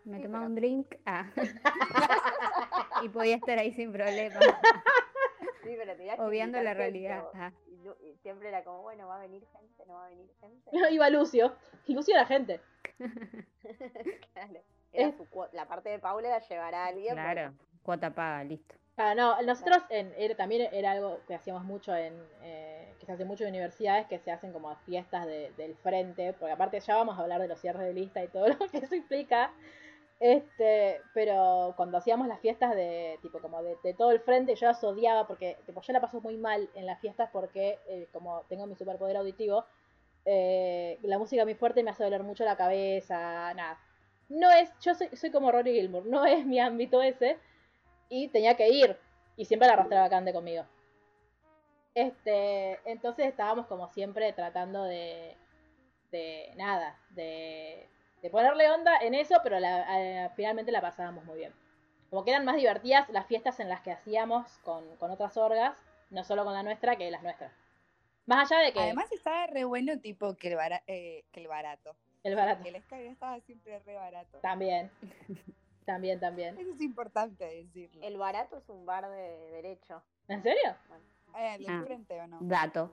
Me Sí, tomaba pero- un drink ah. (laughs) y podía estar ahí sin problema, Sí, pero que obviando la realidad. ah. Y, nu- y siempre era como, bueno, va a venir gente, no va a venir gente. (laughs) Iba Lucio. Y Lucio era gente. (laughs) Claro. Era Es- su la parte de Paula era llevar a alguien. bueno, Claro, cuota paga, listo. Ah, no, nosotros en, era- también era algo que hacíamos mucho en, eh, que se hace mucho en universidades, que se hacen como fiestas de- del frente, porque aparte ya vamos a hablar de los cierres de lista y todo (laughs) lo que eso implica, este, pero cuando hacíamos las fiestas de, tipo, como de, de todo el frente, yo las odiaba porque, tipo, yo la paso muy mal en las fiestas porque, eh, como tengo mi superpoder auditivo, eh, la música muy fuerte me hace doler mucho la cabeza, nada. No es, yo soy, soy como Rory Gilmour, no es mi ámbito ese, y tenía que ir, y siempre la arrastraba Cande conmigo. Este, entonces estábamos como siempre tratando de, de nada, de, de ponerle onda en eso, pero la- finalmente la pasábamos muy bien. Como que eran más divertidas las fiestas en las que hacíamos con, con otras orgas, no solo con la nuestra, que las nuestras. Más allá de que Además estaba re bueno tipo que el, bara- eh, que el barato. el barato. El Sky estaba siempre re barato. También. (laughs) También, también. Eso es importante decirlo. El barato es un bar de derecho. ¿En serio? Eh, ¿El del Ah. frente o no? Dato.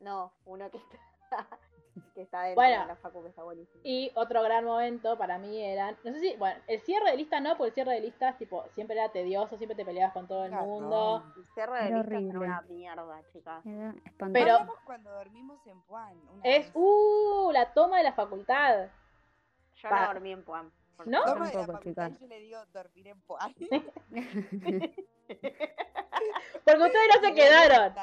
No, uno que está, (laughs) que está dentro Bueno. de la facu, que está buenísimo. Y otro gran momento para mí eran, no sé si, bueno, el cierre de lista no, porque el cierre de listas tipo siempre era tedioso, siempre te peleabas con todo el Claro. mundo. El cierre de Era listas era una mierda, chicas. Pero- cuando dormimos en Puan. una Es, vez. uh, la toma de la facultad. Yo no dormí en Puan. ¿No? yo le digo dormir en Puan. Porque ustedes no se quedaron.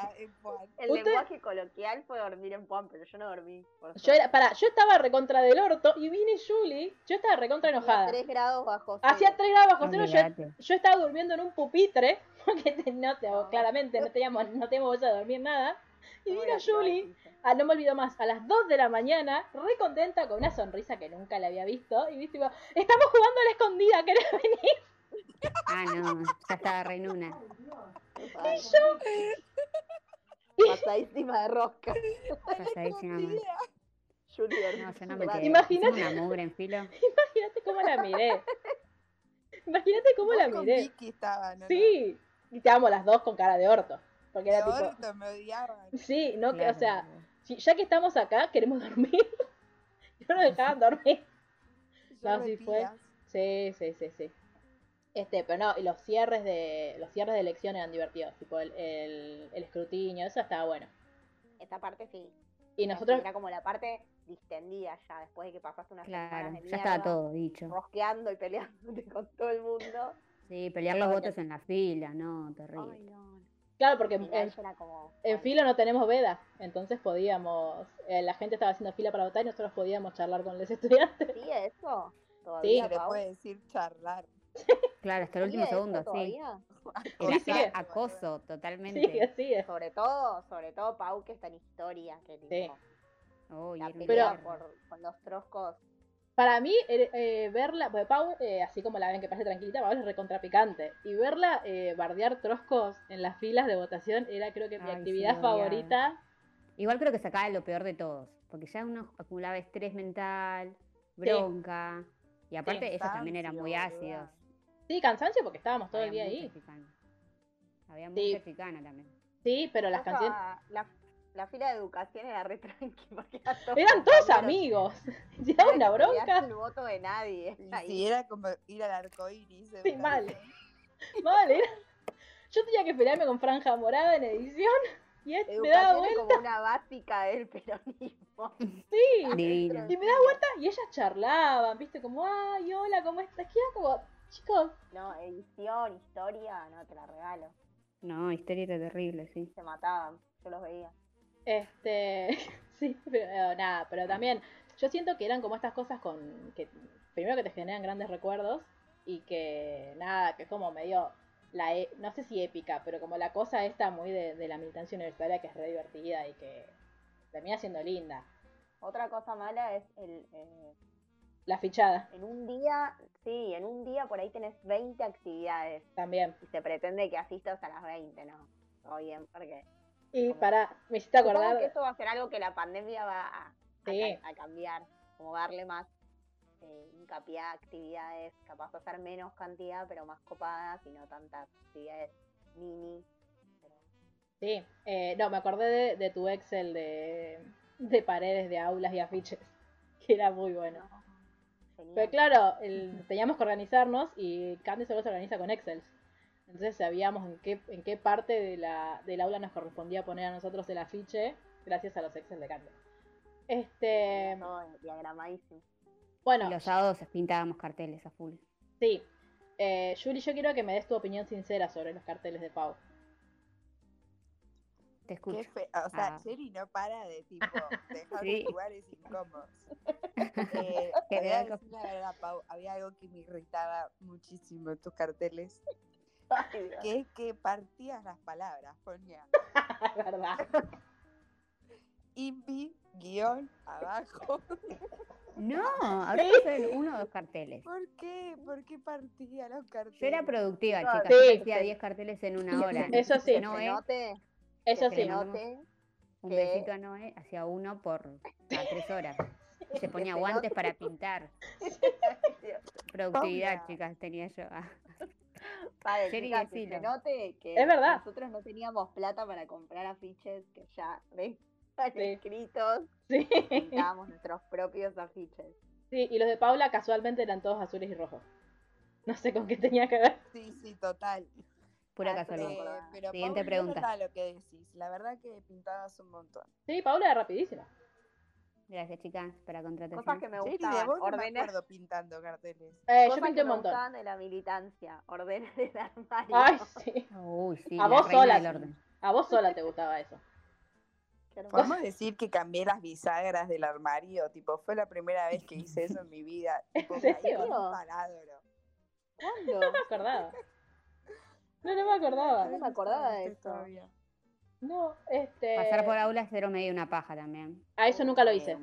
El Usted- lenguaje coloquial fue dormir en Puan, pero yo no dormí. Yo era, para, yo estaba recontra del orto y vine Julie, yo estaba recontra Hacía enojada. 3 grados bajo Hacía cero. 3 grados bajo cero, yo, yo estaba durmiendo en un pupitre, (laughs) porque te- no, te- No. claramente no teníamos, no teníamos bolsa de dormir nada. Y vino Julie, Gise. ah, no me olvido más, a las 2 de la mañana, re contenta, con una sonrisa que nunca le había visto, y viste, estamos jugando a la escondida, ¿querés venir? Ah, no, ya estaba re en una. Ay, (laughs) Pasadísima de rosca. Pasadísima. Julie dormí No, yo no me quedé. Imagínate. Hicimos una mugre en filo. (laughs) Imagínate cómo la miré. Imagínate cómo la Vos con miré. Vicky estaban, ¿o no? Sí, y estábamos las dos con cara de orto. Porque era tipo, orto, me odiaban. sí, no, que, o sea, si- ya que estamos acá, queremos dormir. No nos dejaban dormir. Yo No, (laughs) sí fue. Sí, sí, sí, sí. Este, pero no, y los cierres de los cierres de elección eran divertidos, tipo el, el, el escrutinio, eso estaba bueno. Esta parte sí. Y nosotros, Era como la parte distendida ya, después de que pasaste unas Claro, semanas de ya estaba todo dicho. Rosqueando y peleándote (laughs) con todo el mundo. Sí, pelear los votos en la fila, no, terrible. Ay, no. Claro, porque en, Mirá, en, ella era como. en bueno, filo no tenemos veda, entonces podíamos, eh, la gente estaba haciendo fila para votar y nosotros podíamos charlar con los (laughs) estudiantes. ¿Sigue eso? Sí. ¿Todavía, Se le Pau? puede decir charlar. Claro, hasta el último ¿Sigue eso segundo, sí. todavía? Era Sí, sigue. acoso, totalmente. Sigue, sigue. Sobre todo, sobre todo Pau, que está en historia, que tipo, Uy, la pelea Pero- por, con los troscos Para mí, eh, eh, verla, porque Pau, eh, así como la ven que parece tranquilita, Pau es recontrapicante. Y verla eh, bardear troscos en las filas de votación era creo que mi Ay, sí, actividad favorita. Igual creo que sacaba lo peor de todos, porque ya uno acumulaba estrés mental, bronca, y aparte ellos también eran muy ácidos. Sí, cansancio porque estábamos todo el día ahí. chicana. Había Sí. mucha chicana también. Sí, pero las canciones... La, la fila de educación era re tranqui (laughs) porque eran todos Eran todos compañeros. amigos. (laughs) Si No una bronca. el voto de nadie. Ahí. si era como ir al arco iris. Sí, mal. (laughs) Vale. Yo tenía que pelearme con franja morada en edición. Y este me daba vuelta. como una básica del peronismo. Sí. Divino. Y me daba vuelta y ellas charlaban, viste, como, ay, hola, ¿cómo estás? Que era como, chicos, No, edición, historia, no, te la regalo. No, historia era terrible, sí. Se mataban, yo los veía. Este, (laughs) sí, pero nada, pero también yo siento que eran como estas cosas con que primero que te generan grandes recuerdos y que nada, que es como medio la e- no sé si épica, pero como la cosa esta muy de, de la militancia universitaria que es re divertida y que termina siendo linda. Otra cosa mala es el, eh, La fichada en un día, sí, en un día por ahí tenés 20 actividades también. y se pretende que asistas a las 20, ¿no? Bien, porque Y para, me hiciste supongo acordar, que eso va a ser algo que la pandemia va a, Sí. cambiar, como darle más eh, hincapié a actividades, capaz de hacer menos cantidad, pero más copadas y no tantas actividades mini. Pero, sí, eh, no, me acordé de, de tu Excel de, de paredes de aulas y afiches, (laughs) que era muy bueno. no. Pero claro, el- teníamos que organizarnos y Candy solo se organiza con Excel. Entonces sabíamos en qué, en qué parte de la, del aula nos correspondía poner a nosotros el afiche gracias a los Excel de Candy. Este, Todo diagramadísimo. bueno, Y los sábados pintábamos carteles a full. sí. Eh, Yuli, yo quiero que me des tu opinión sincera sobre los carteles de Pau. Te escucho. Qué fe- O sea, Ah. No para de tipo (laughs) dejar Sí. lugares incómodos. (laughs) Eh, Que te voy vea a que- decir la verdad, Pau, había algo que me irritaba muchísimo en tus carteles, Ay, Dios. que es que partías las palabras, ponía Es (laughs) verdad. Invi, guion, abajo. No, (laughs) ahora uno o dos carteles. ¿Por qué? ¿Por qué partía los carteles? Yo era productiva, Claro. chicas. Sí, hacía sí. 10 carteles en una hora. Eso sí. No, se note, Eso sí. no. note Un que- besito a Noé, hacía uno por tres horas. Y se (laughs) ponía guantes para pintar. Productividad, chicas, tenía yo. Chicas, que se decilo. note que Es verdad. nosotros no teníamos plata para comprar afiches que ya ven (laughs) Sí. escritos, Sí. pintábamos nuestros propios afiches. sí, y los de Paula casualmente eran todos azules y rojos. No sé con qué tenía que ver. Sí, sí, total. pura Eh, casualidad. pero Siguiente Paula, pregunta. lo que decís. La verdad que pintabas un montón. Sí, Paula era rapidísima. Gracias, chicas, para contratación. Cosas que me gustaban, vos no me acuerdo pintando carteles. Eh, yo cosas pinté que un me montón. gustaban de la militancia, ordenar el armario. Ay, sí. Uy, sí, A vos sola. del sí. orden. A vos sola te gustaba eso. (laughs) Qué hermoso. Podemos decir que cambié las bisagras del armario, tipo, fue la primera vez que hice eso en mi vida. (laughs) Tipo, ¿En me serio? taladro. ¿Cuándo? No me acordaba. No, no me acordaba. No me acordaba de eso. todavía. No, este. Pasar por aula es cero medio una paja también. A eso nunca lo hice. un.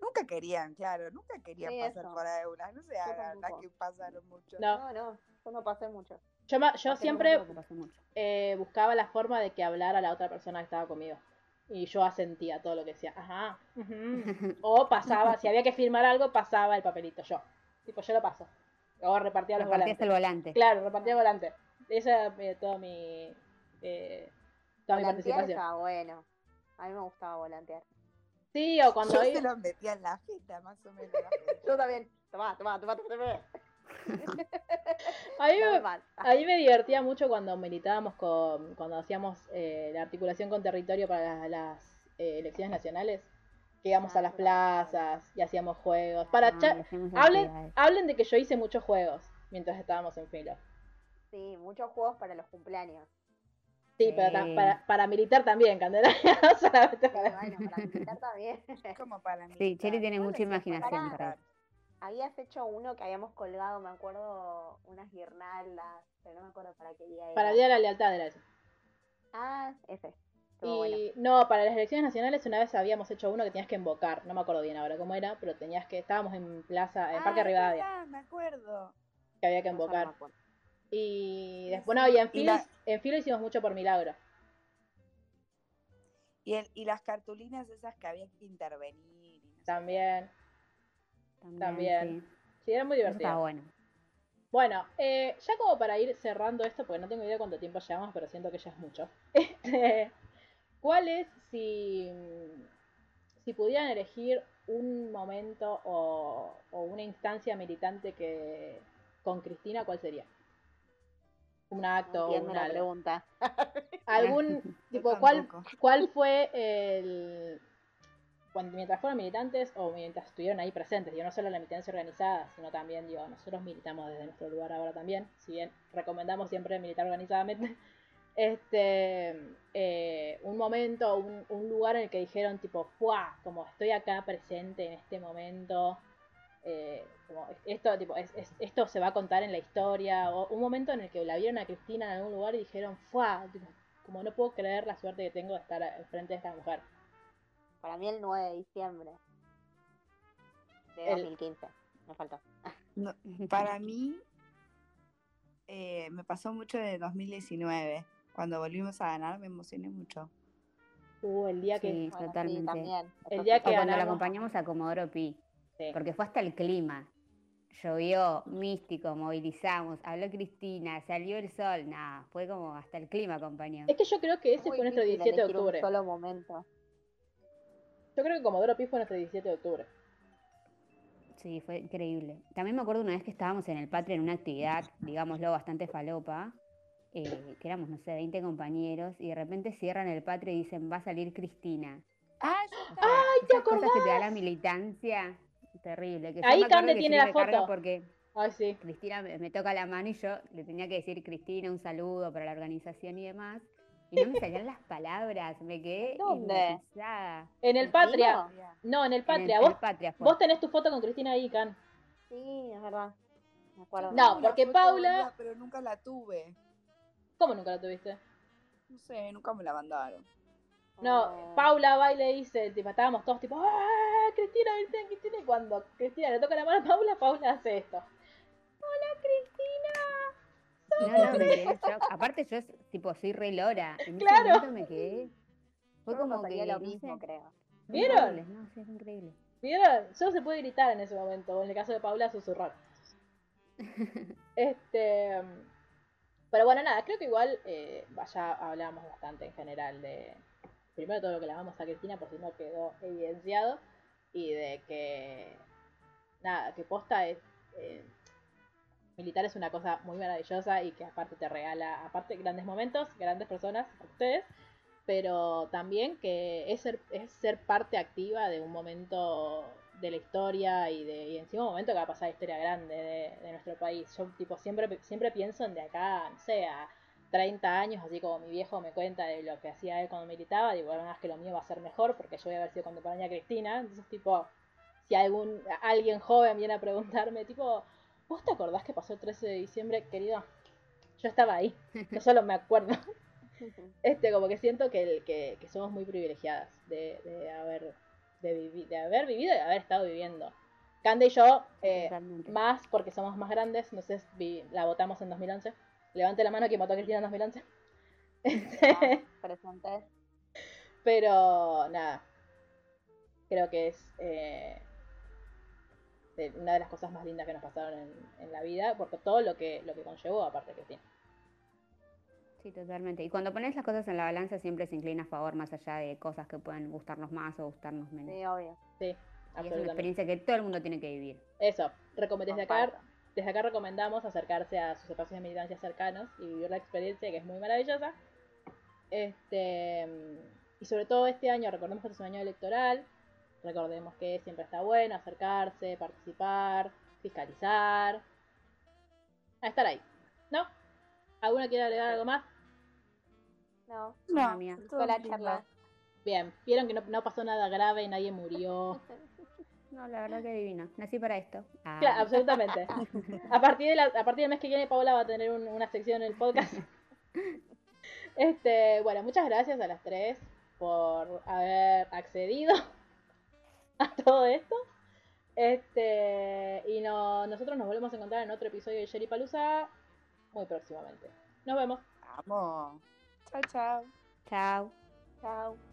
Nunca querían, claro, nunca querían Sí, pasar eso. por aulas. No se hagan las tampoco. que pasaron mucho. No. No, no, yo no pasé mucho. Yo, ma- yo siempre mucho. eh, buscaba la forma de que hablara la otra persona que estaba conmigo. Y yo asentía todo lo que decía. Ajá. O pasaba, si había que firmar algo, pasaba el papelito yo. Tipo, yo lo paso. O repartía los Repartías volantes. el volante. Claro, repartía volante. Esa era eh, toda mi. eh, participación. estaba bueno. A mí me gustaba volantear. Sí, o (laughs) cuando. Yo iba- se los metía en la jeta, más o menos. (laughs) Yo también. Tomá, tomá, tomá, tomá, (laughs) a mí me-. A mí me divertía mucho cuando militábamos con, cuando hacíamos eh, la articulación con territorio para las, las, eh, elecciones nacionales, que íbamos Ah, a las eso era plazas y hacíamos juegos. Para Ah, hablen, hablen de que yo hice muchos juegos mientras estábamos en fila. Sí, muchos juegos para los cumpleaños. Sí, Pero Sí. para, para militar también, Candela. no solamente Sí, para- bueno, para (laughs) militar también. Como para mí. Sí, Cheri tiene ¿Cuál mucha imaginación para. Habías hecho uno que habíamos colgado, me acuerdo, unas guirnaldas, pero no me acuerdo para qué día era. Para el Día de la Lealtad era eso. Ah, ese. Bueno. Y no, para las elecciones nacionales una vez habíamos hecho uno que tenías que invocar, no me acuerdo bien ahora cómo era, pero tenías que, estábamos en plaza, en Parque Ah, es Rivadavia, verdad, me acuerdo. que había que no invocar. Y después, no, y en filo, la- en filo hicimos mucho por milagro. Y, el, y las cartulinas esas que había que intervenir. y no. También. También. sí. Sí, era muy Eso está divertido. bueno. Bueno, eh, ya como para ir cerrando esto, porque no tengo idea cuánto tiempo llevamos, pero siento que ya es mucho. (laughs) Este, ¿Cuál es, si, si pudieran elegir un momento o, o una instancia militante que con Cristina, cuál sería? Un acto No o entiendo un la algo. pregunta. (laughs) ¿Algún, (laughs) tipo, cuál, cuál fue el... Cuando, mientras fueron militantes o mientras estuvieron ahí presentes, digo, no solo la militancia organizada, sino también, digo, nosotros militamos desde nuestro lugar ahora también, si bien recomendamos siempre militar organizadamente, (laughs) este, eh, un momento, un, un lugar en el que dijeron tipo, ¡fuah! Como estoy acá presente en este momento, eh, como esto, tipo, es- es- esto se va a contar en la historia, o un momento en el que la vieron a Cristina en algún lugar y dijeron. Tipo, como no puedo creer la suerte que tengo de estar al frente de esta mujer. Para mí el 9 de diciembre de El- 2015. Me faltó. No, para mí, eh, me pasó mucho de 2019. Cuando volvimos a ganar, me emocioné mucho. Uh, el día que... Sí, Bueno, sí, totalmente. también. El día que O cuando la acompañamos a Comodoro Pi, sí. porque fue hasta el clima. Llovió, místico, movilizamos, habló Cristina, salió el sol, nada, fue como hasta el clima acompañó. Es que yo creo que ese Muy fue nuestro difícil 17 de elegir un octubre. solo momento. Yo creo que Comodoro Pi fue nuestro 17 de octubre. Sí, fue increíble. También me acuerdo una vez que estábamos en el Patria en una actividad, digámoslo, bastante falopa, eh, que éramos, no sé, 20 compañeros, y de repente cierran el Patria y dicen, va a salir Cristina. ¡Ah! ¡Ay, te Esas cosas que te da la acordás! militancia, terrible. Que Ahí Cande tiene la foto. Porque Ay, sí. Cristina me, me toca la mano y yo le tenía que decir Cristina un saludo para la organización y demás. Y no me salían las palabras, me quedé ¿Dónde? En el ¿En Patria. No, en el Patria. en el Vos, Patria vos tenés tu foto con Cristina ahí, Can. Sí, es verdad. Me acuerdo. No, Tengo una porque foto Paula- pero nunca la tuve. ¿Cómo nunca la tuviste? No sé, nunca me la mandaron. No, Oh. Paula va y le dice, tipo, estábamos todos tipo, ¡ah! Cristina, Cristina, Cristina. Y cuando Cristina le toca la mano a Paula, Paula hace esto. Hola, Cristina. No, no, me quedé en shock. Aparte yo tipo soy re lora. En ese Claro. momento me quedé. Fue como pasaría que lo no mismo, creo. ¿Vieron? No, sí, es increíble. ¿Vieron? Solo se puede gritar en ese momento, o en el caso de Paula, susurrar. (laughs) Este. Pero bueno, nada, creo que igual eh, ya hablamos bastante en general de. Primero todo lo que le amamos a Cristina, por si no quedó evidenciado. Y de que. Nada, que posta es. eh, militar es una cosa muy maravillosa y que aparte te regala, aparte grandes momentos, grandes personas, ustedes, pero también que es ser, es ser parte activa de un momento de la historia y de y encima un momento que va a pasar la historia grande de, de nuestro país. Yo tipo siempre, siempre pienso en de acá, no sé, a 30 años, así como mi viejo me cuenta de lo que hacía él cuando militaba, digo, bueno, es que lo mío va a ser mejor porque yo voy a haber sido contemporánea a Cristina, entonces tipo, si algún alguien joven viene a preguntarme, tipo, ¿vos te acordás que pasó el 13 de diciembre, querido? Yo estaba ahí, yo (laughs) solo me acuerdo. Este, como que siento que, el- que, que somos muy privilegiadas de, de haber de, vivi- de haber vivido y de haber estado viviendo. Cande y yo, eh, más porque somos más grandes, sé, vi- la votamos en 2011. Levante la mano quien votó a Cristina en 2011. Ah, (laughs) presente. Pero nada, creo que es eh, de- una de las cosas más lindas que nos pasaron en, en la vida, por todo lo que, lo que conllevó aparte Cristina. Sí, totalmente. Y cuando pones las cosas en la balanza siempre se inclina a favor más allá de cosas que pueden gustarnos más o gustarnos menos. Sí, obvio. Sí, y es una absolutamente. experiencia que todo el mundo tiene que vivir. Eso, recome- desde acá. Desde acá recomendamos acercarse a sus espacios de militancia cercanos y vivir la experiencia que es muy maravillosa. Este, y sobre todo este año, recordemos que este es un año electoral, recordemos que siempre está bueno acercarse, participar, fiscalizar, a estar ahí, ¿no? ¿Alguna quiere agregar algo más? No, No, No, mía. fue la charla. Bien, vieron que no, no pasó nada grave, nadie murió. (laughs) No, la verdad que divino. Nací para esto. Ah. Claro, absolutamente. A partir, de la- a partir del mes que viene, Paola va a tener un- una sección en el podcast (laughs) Este, bueno, muchas gracias a las tres por haber accedido a todo esto. Este, y no, nosotros nos volvemos a encontrar en otro episodio de Sherry Palusa muy próximamente. Nos vemos. Vamos. Chao, chao. Chao.